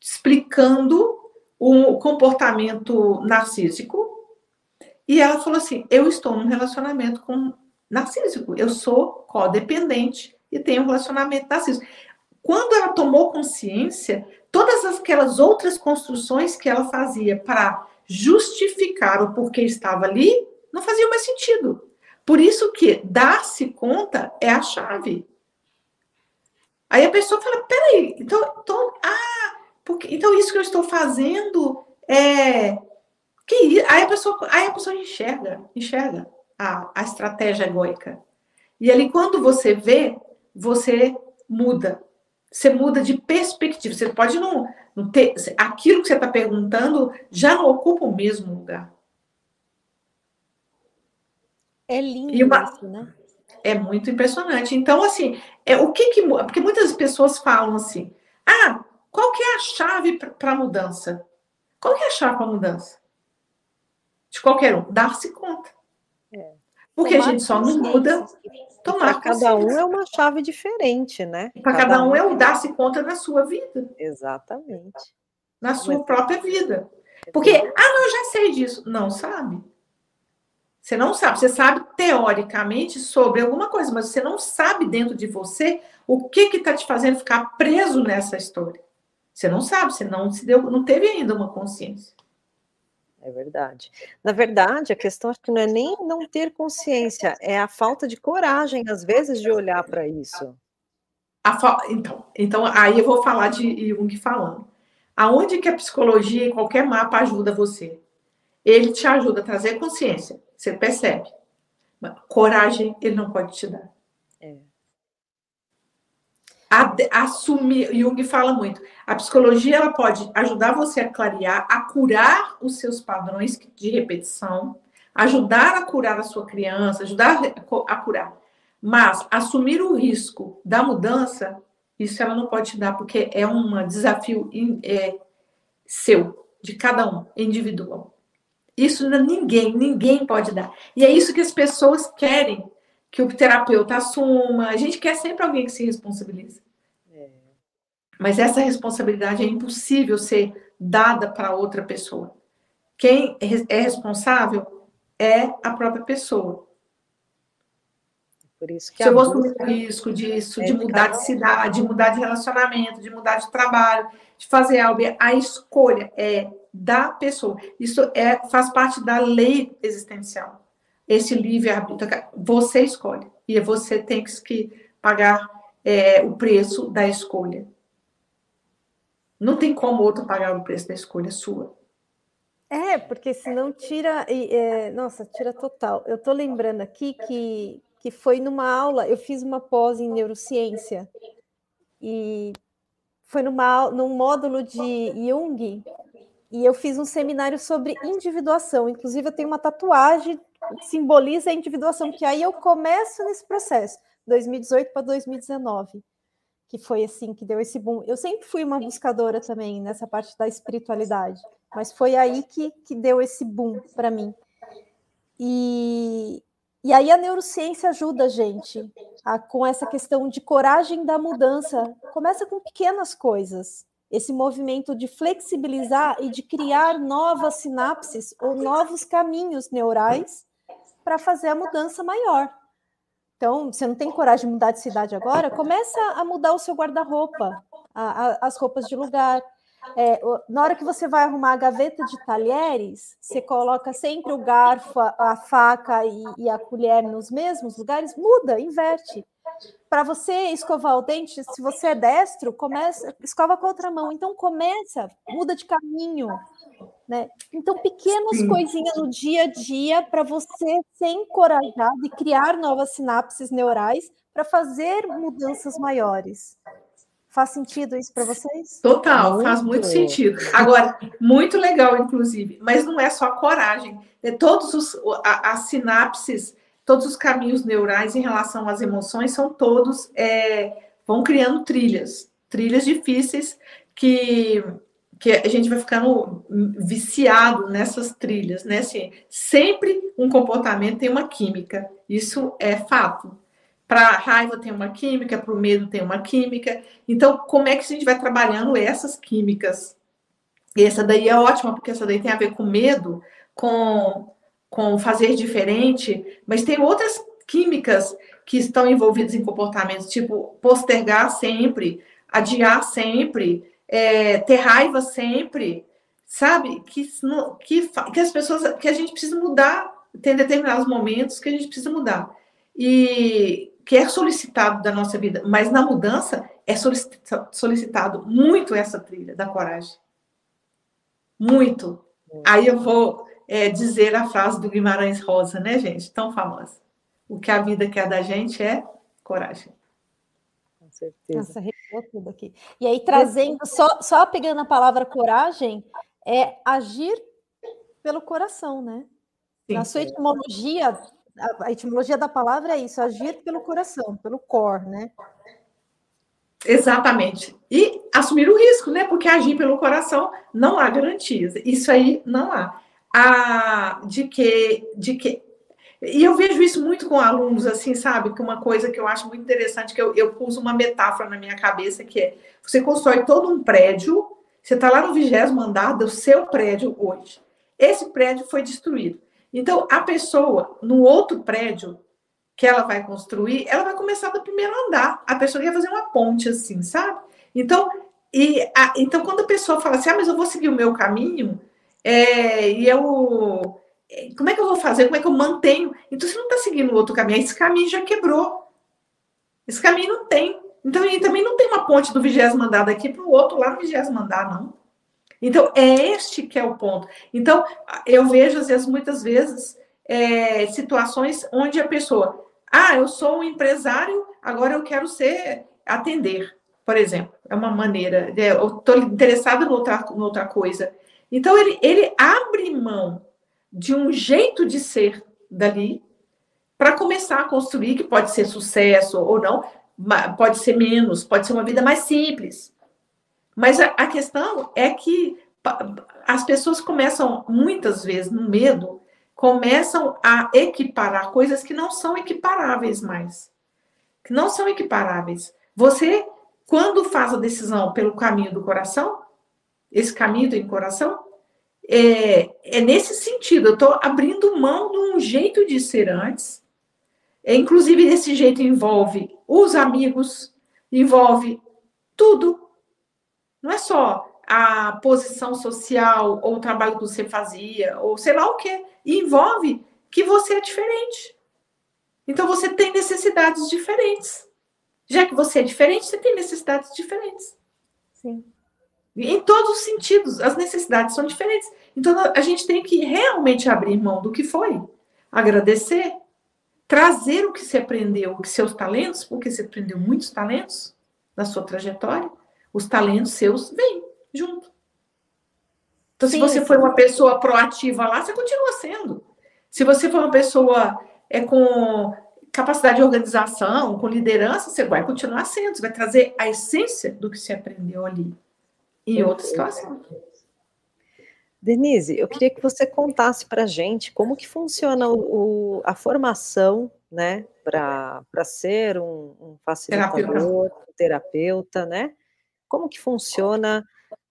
B: explicando o comportamento narcísico e ela falou assim: Eu estou num relacionamento com narcísico, eu sou codependente e tenho um relacionamento narcísico. Quando ela tomou consciência, todas aquelas outras construções que ela fazia para justificar o porquê estava ali não faziam mais sentido. Por isso que dar-se conta é a chave. Aí a pessoa fala, peraí, então, então, ah, porque, então isso que eu estou fazendo é. Que, aí, a pessoa, aí a pessoa enxerga, enxerga a, a estratégia egoica. E ali, quando você vê, você muda. Você muda de perspectiva. Você pode não, não ter. Aquilo que você está perguntando já não ocupa o mesmo lugar.
C: É lindo uma, isso, né?
B: É muito impressionante. Então, assim, é, o que que. Porque muitas pessoas falam assim: ah, qual que é a chave para a mudança? Qual que é a chave para a mudança? De qualquer um, dar-se conta. É. Porque tomar a gente só não muda
A: tomar Para cada um é uma chave diferente, né?
B: Para cada, cada, um é o dar-se conta na sua vida.
A: Exatamente.
B: Na sua Mas... própria vida. Porque, ah, não, eu já sei disso. Não sabe. Você não sabe, você sabe teoricamente sobre alguma coisa, mas você não sabe dentro de você o que está te fazendo ficar preso nessa história. Você não sabe, você não se deu, não teve ainda uma consciência.
A: É verdade. Na verdade, a questão acho que não é nem não ter consciência, é a falta de coragem, às vezes, de olhar para isso.
B: Fa... Então, então, aí eu vou falar de Jung falando. Aonde que a psicologia e qualquer mapa ajuda você? Ele te ajuda a trazer consciência. Você percebe. Coragem ele não pode te dar. É. assumir, Jung fala muito. A psicologia ela pode ajudar você a clarear, a curar os seus padrões de repetição, ajudar a curar a sua criança, ajudar a curar. Mas assumir o risco da mudança, isso ela não pode te dar, porque é um desafio é, seu, de cada um, individual. Isso ninguém, ninguém pode dar. E é isso que as pessoas querem que o terapeuta assuma. A gente quer sempre alguém que se responsabilize. É. Mas essa responsabilidade é impossível ser dada para outra pessoa. quem é responsável é a própria pessoa. Por isso que Se eu vou assumir o risco disso, é de mudar de cidade, de mudar de relacionamento, de mudar de trabalho, de fazer algo, a escolha é da pessoa. Isso é, faz parte da lei existencial. Esse livre-arbítrio, você escolhe. E você tem que pagar é, o preço da escolha. Não tem como outro pagar o preço da escolha sua.
C: É, porque senão tira. É, nossa, tira total. Eu estou lembrando aqui que, que foi numa aula, eu fiz uma pós em neurociência, e foi numa, num módulo de Jung, e eu fiz um seminário sobre individuação. Inclusive, eu tenho uma tatuagem que simboliza a individuação, que aí eu começo nesse processo, 2018 para 2019 que foi assim que deu esse boom. Eu sempre fui uma buscadora também nessa parte da espiritualidade, mas foi aí que, que deu esse boom para mim. E, e aí a neurociência ajuda a gente a, com essa questão de coragem da mudança. Começa com pequenas coisas. Esse movimento de flexibilizar e de criar novas sinapses ou novos caminhos neurais para fazer a mudança maior. Então, você não tem coragem de mudar de cidade agora? Começa a mudar o seu guarda-roupa, as roupas de lugar. É, na hora que você vai arrumar a gaveta de talheres, você coloca sempre o garfo, a, faca e, e, a colher nos mesmos lugares, muda, inverte. Para você escovar o dente, se você é destro, começa, escova com a outra mão. Então começa, muda de caminho, né? Então, pequenas Sim. coisinhas no dia a dia para você ser encorajado e criar novas sinapses neurais para fazer mudanças maiores. Faz sentido isso para vocês?
B: Total, muito. faz muito sentido. Agora, muito legal, inclusive, mas não é só coragem. É todos os as sinapses, todos os caminhos neurais em relação às emoções são todos é, vão criando trilhas, trilhas difíceis que que a gente vai ficando viciado nessas trilhas, né? Assim, sempre um comportamento tem uma química, isso é fato. Para a raiva tem uma química, para o medo tem uma química. Então, como é que a gente vai trabalhando essas químicas? E essa daí é ótima, porque essa daí tem a ver com medo, com, com fazer diferente, mas tem outras químicas que estão envolvidas em comportamentos, tipo postergar sempre, adiar sempre, é, ter raiva sempre, sabe? Que, que, que as pessoas, que a gente precisa mudar, tem determinados momentos que a gente precisa mudar. E que é solicitado da nossa vida, mas na mudança é solicitado muito essa trilha da coragem. Muito. Aí eu vou é, dizer a frase do Guimarães Rosa, né, gente? Tão famosa. O que a vida quer da gente é coragem.
C: Com certeza. Nossa, tudo aqui. E aí, trazendo, só, só pegando a palavra coragem, é agir pelo coração, né? Sim, Na sua etimologia, a etimologia da palavra é isso, agir pelo coração, pelo cor, né?
B: Exatamente. E assumir o risco, né? Porque agir pelo coração não há garantias. Isso aí não há. A, de que, de que e eu vejo isso muito com alunos, assim, sabe? Que uma coisa que eu acho muito interessante, que eu, eu uso uma metáfora na minha cabeça, que é você constrói todo um prédio, você está lá no vigésimo andar do seu prédio hoje. Esse prédio foi destruído. Então, a pessoa, no outro prédio que ela vai construir, ela vai começar do primeiro andar. A pessoa quer fazer uma ponte assim, sabe? Então, e a, então quando a pessoa fala assim, ah, mas eu vou seguir o meu caminho, é, e eu como é que eu vou fazer? Como é que eu mantenho? Então, você não está seguindo outro caminho. Esse caminho já quebrou. Esse caminho não tem. Então, e também não tem uma ponte do vigésimo andar daqui para o outro lá no vigésimo andar, não. Então, é este que é o ponto. Então, eu vejo, às vezes, muitas vezes, é, situações onde a pessoa, ah, eu sou um empresário, agora eu quero ser atender, por exemplo. É uma maneira, é, eu estou interessado em outra, em outra coisa. Então, ele, ele abre mão de um jeito de ser dali para começar a construir, que pode ser sucesso ou não, pode ser menos, pode ser uma vida mais simples. Mas a, a questão é que as pessoas começam, muitas vezes, no medo, começam a equiparar coisas que não são equiparáveis mais. Que não são equiparáveis. Você, quando faz a decisão pelo caminho do coração, esse caminho do coração, é, é nesse sentido, eu estou abrindo mão de um jeito de ser antes, é, inclusive esse jeito envolve os amigos, envolve tudo, não é só a posição social ou o trabalho que você fazia, ou sei lá o que, envolve que você é diferente. Então você tem necessidades diferentes. Já que você é diferente, você tem necessidades diferentes.
C: Sim.
B: Em todos os sentidos, as necessidades são diferentes. Então a gente tem que realmente abrir mão do que foi, agradecer, trazer o que você aprendeu, os seus talentos, porque você aprendeu muitos talentos na sua trajetória, os talentos seus vêm junto. Então, sim, se você sim. foi uma pessoa proativa lá, você continua sendo. Se você for uma pessoa é, com capacidade de organização, com liderança, você vai continuar sendo, você vai trazer a essência do que você aprendeu ali em outra situação.
A: Denise, eu queria que você contasse para a gente como que funciona o, o, a formação, né, para ser um, um facilitador, terapeuta. um terapeuta, né? Como que funciona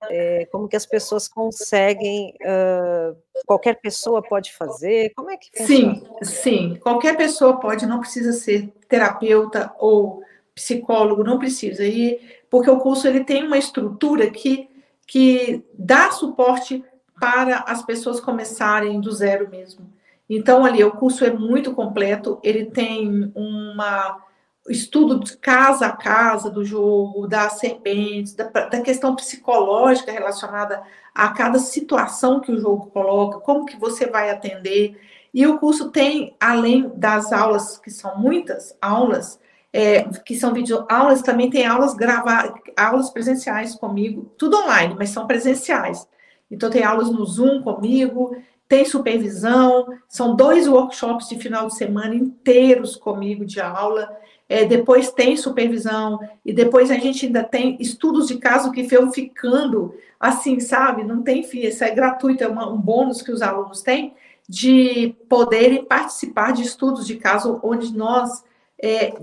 A: é, como que as pessoas conseguem, uh, qualquer pessoa pode fazer, como é que
B: funciona? Sim, sim, qualquer pessoa pode, não precisa ser terapeuta ou psicólogo, não precisa, e, porque o curso ele tem uma estrutura que, que dá suporte para as pessoas começarem do zero mesmo. Então, ali, o curso é muito completo, ele tem uma estudo de casa a casa do jogo, das serpentes, da, da, questão psicológica relacionada a cada situação que o jogo coloca, como que você vai atender. E o curso tem, além das aulas, que são muitas aulas, é, que são videoaulas, também tem aulas gravadas, aulas presenciais comigo, tudo online, mas são presenciais. Então, tem aulas no Zoom comigo, tem supervisão, são dois workshops de final de semana inteiros comigo de aula é, depois tem supervisão, e depois a gente ainda tem estudos de caso que foram ficando assim, sabe? Não tem fim, isso é gratuito, é uma, um bônus que os alunos têm de poderem participar de estudos de caso onde nós é,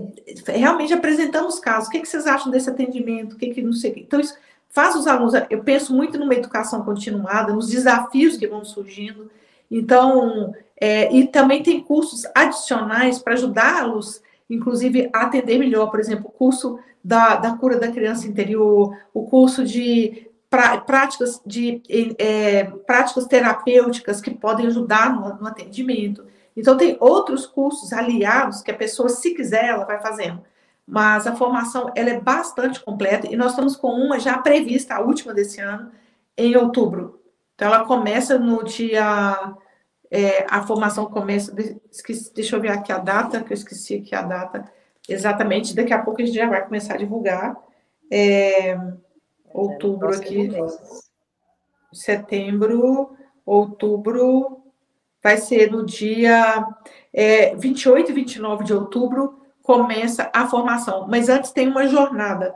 B: realmente apresentamos casos. O que, que, vocês acham desse atendimento? O que, que não sei. Então, isso faz os alunos. Eu penso muito numa educação continuada, nos desafios que vão surgindo. Então, é, e também tem cursos adicionais para ajudá-los inclusive atender melhor, por exemplo, o curso da, da cura da criança interior, o curso de práticas, de, é, práticas terapêuticas que podem ajudar no, no atendimento. Então, tem outros cursos aliados que a pessoa, se quiser, ela vai fazendo. Mas a formação ela é bastante completa e nós estamos com uma já prevista, a última desse ano, em outubro. Então, ela começa no dia é, a formação começa. Esqueci, deixa eu ver aqui a data, que eu esqueci aqui a data exatamente. Daqui a pouco a gente já vai começar a divulgar. É, outubro aqui. Setembro, outubro. Vai ser no dia é, 28 e 29 de outubro começa a formação. Mas antes tem uma jornada.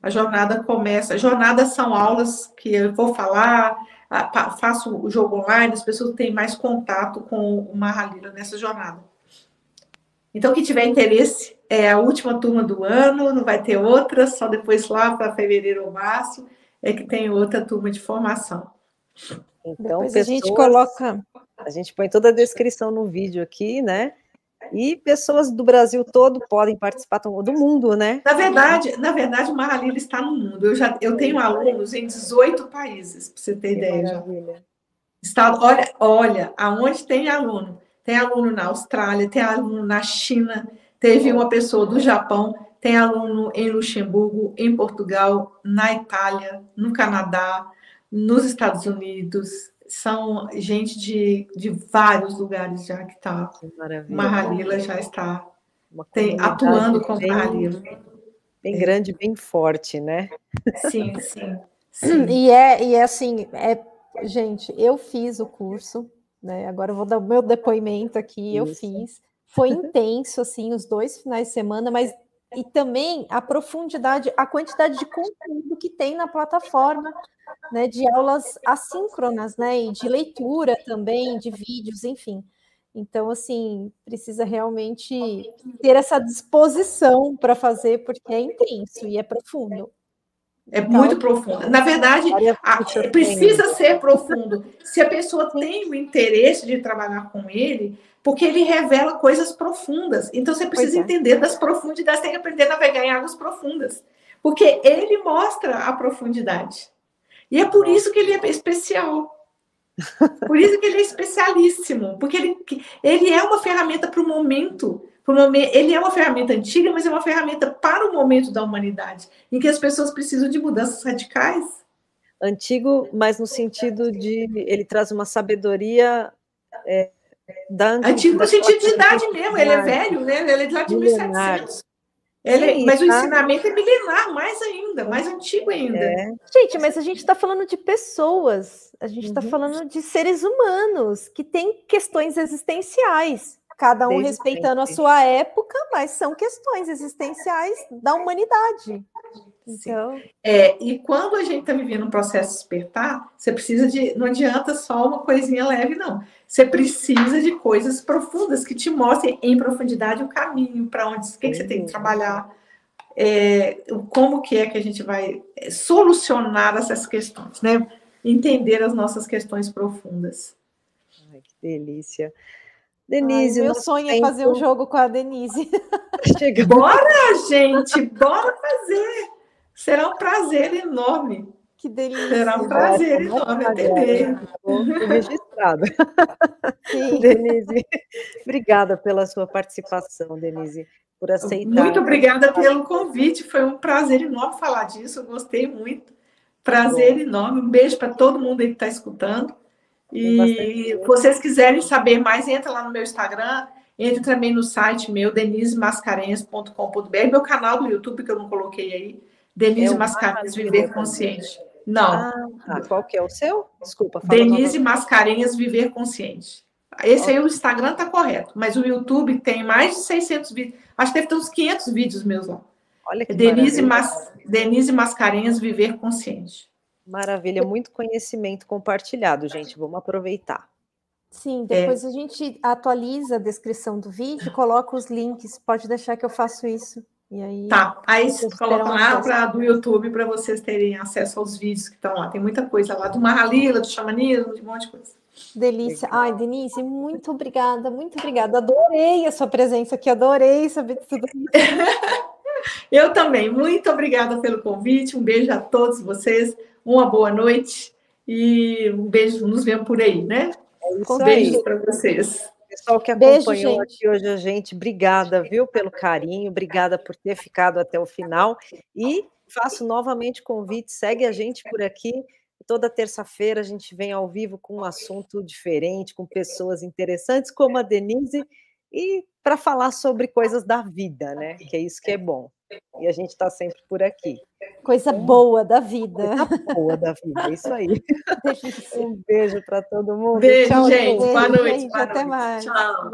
B: A jornada começa. Jornadas são aulas que eu vou falar faço o jogo online, as pessoas têm mais contato com o Mahalila nessa jornada. Então, quem tiver interesse, é a última turma do ano, não vai ter outra, só depois lá para fevereiro ou março é que tem outra turma de formação.
A: Então, pessoas, a gente coloca. A gente põe toda a descrição no vídeo aqui, né? E pessoas do Brasil todo podem participar, do mundo, né?
B: Na verdade, na verdade, o Mahalila está no mundo. Eu já eu tenho alunos em 18 países, para você ter que ideia. Está, olha, olha, aonde tem aluno? Tem aluno na Austrália, tem aluno na China, teve uma pessoa do Japão, tem aluno em Luxemburgo, em Portugal, na Itália, no Canadá, nos Estados Unidos, são gente de, de vários lugares já que está. Mahalila já está tem, atuando com Mahalila.
A: Bem grande, bem forte, né?
B: Sim, sim. sim.
C: E é, e é assim, é, gente, eu fiz o curso, né? Agora eu vou dar o meu depoimento aqui, eu fiz. Foi intenso, assim, os dois finais de semana, mas e também a profundidade, a quantidade de conteúdo que tem na plataforma, né, de aulas assíncronas, né, e de leitura também, de vídeos, enfim. Então, assim, precisa realmente ter essa disposição para fazer, porque é intenso e é profundo.
B: É muito profundo. Na verdade, a, precisa ser profundo. Se a pessoa tem o interesse de trabalhar com ele, porque ele revela coisas profundas. Então você precisa é. entender das profundidades, tem que aprender a navegar em águas profundas. Porque ele mostra a profundidade. E é por isso que ele é especial. Por isso que ele é especialíssimo, porque ele, ele é uma ferramenta para o momento. Ele é uma ferramenta antiga, mas é uma ferramenta para o momento da humanidade, em que as pessoas precisam de mudanças radicais.
A: Antigo, mas no sentido de ele traz uma sabedoria é, da
B: antigo no sentido de idade mesmo, ele é velho, né? Ele é de lá de 1700. Ele, Sim, mas tá? o ensinamento é milenar, mais ainda, mais antigo ainda. É.
C: Gente, mas a gente está falando de pessoas, a gente está uhum. falando de seres humanos que têm questões existenciais, cada um Desde respeitando sempre. a sua época, mas são questões existenciais da humanidade.
B: Então... É, e quando a gente está vivendo um processo de despertar, você precisa de. Não adianta só uma coisinha leve, não. Você precisa de coisas profundas que te mostrem em profundidade o caminho para onde o que, que, você tem que trabalhar, é, como que é que a gente vai é, solucionar essas questões, né? Entender as nossas questões profundas.
A: Ai, que delícia. Denise,
C: Ai, meu sonho tempo... é fazer um jogo com a Denise.
B: Bora, gente, bora fazer. Será um prazer enorme.
C: Que delícia.
B: Será um prazer enorme atender.
A: registrado. Sim. Denise, obrigada pela sua participação, Denise, por aceitar.
B: Muito obrigada pelo convite. Foi um prazer enorme falar disso. Eu gostei muito. Prazer enorme. Um beijo para todo mundo aí que está escutando. E vocês quiserem saber mais, entra lá no meu Instagram, entre também no site meu, denisemascarenhas.com.br, meu canal do YouTube que eu não coloquei aí, Denise é Mascarenhas Viver Consciente. Não. Ah,
A: tá. Qual que é o seu? Desculpa.
B: Denise Mascarenhas Viver Consciente. Esse aí o Instagram tá correto, mas o YouTube tem mais de 600 vídeos. Acho que deve ter uns 500 vídeos meus lá. Olha que Denise, Mas, Denise Mascarenhas Viver Consciente.
A: Maravilha, muito conhecimento compartilhado, gente. Vamos aproveitar.
C: Sim, depois é. a gente atualiza a descrição do vídeo, coloca os links. Pode deixar que eu faço isso. E aí,
B: tá, aí coloca lá pra, do YouTube para vocês terem acesso aos vídeos que estão lá. Tem muita coisa lá do Mahalila, do xamanismo, de um monte de coisa.
C: Delícia. Ai, Denise, muito obrigada, muito obrigada. Adorei a sua presença aqui, adorei saber tudo isso.
B: Eu também. Muito obrigada pelo convite. Um beijo a todos vocês. Uma boa noite e um beijo. Nos vemos por aí, né?
A: É um beijo para vocês. Pessoal que acompanhou Beijo, aqui hoje a gente, obrigada, viu, pelo carinho, obrigada por ter ficado até o final. E faço novamente convite, segue a gente por aqui. Toda terça-feira a gente vem ao vivo com um assunto diferente, com pessoas interessantes, como a Denise, e para falar sobre coisas da vida, né? Que é isso que é bom. E a gente está sempre por aqui.
C: Coisa boa da vida.
A: Coisa boa da vida, é isso aí. um beijo para todo mundo.
B: Beijo, Tchau, gente. Boa noite. Gente, boa
C: até
B: noite.
C: mais. Tchau.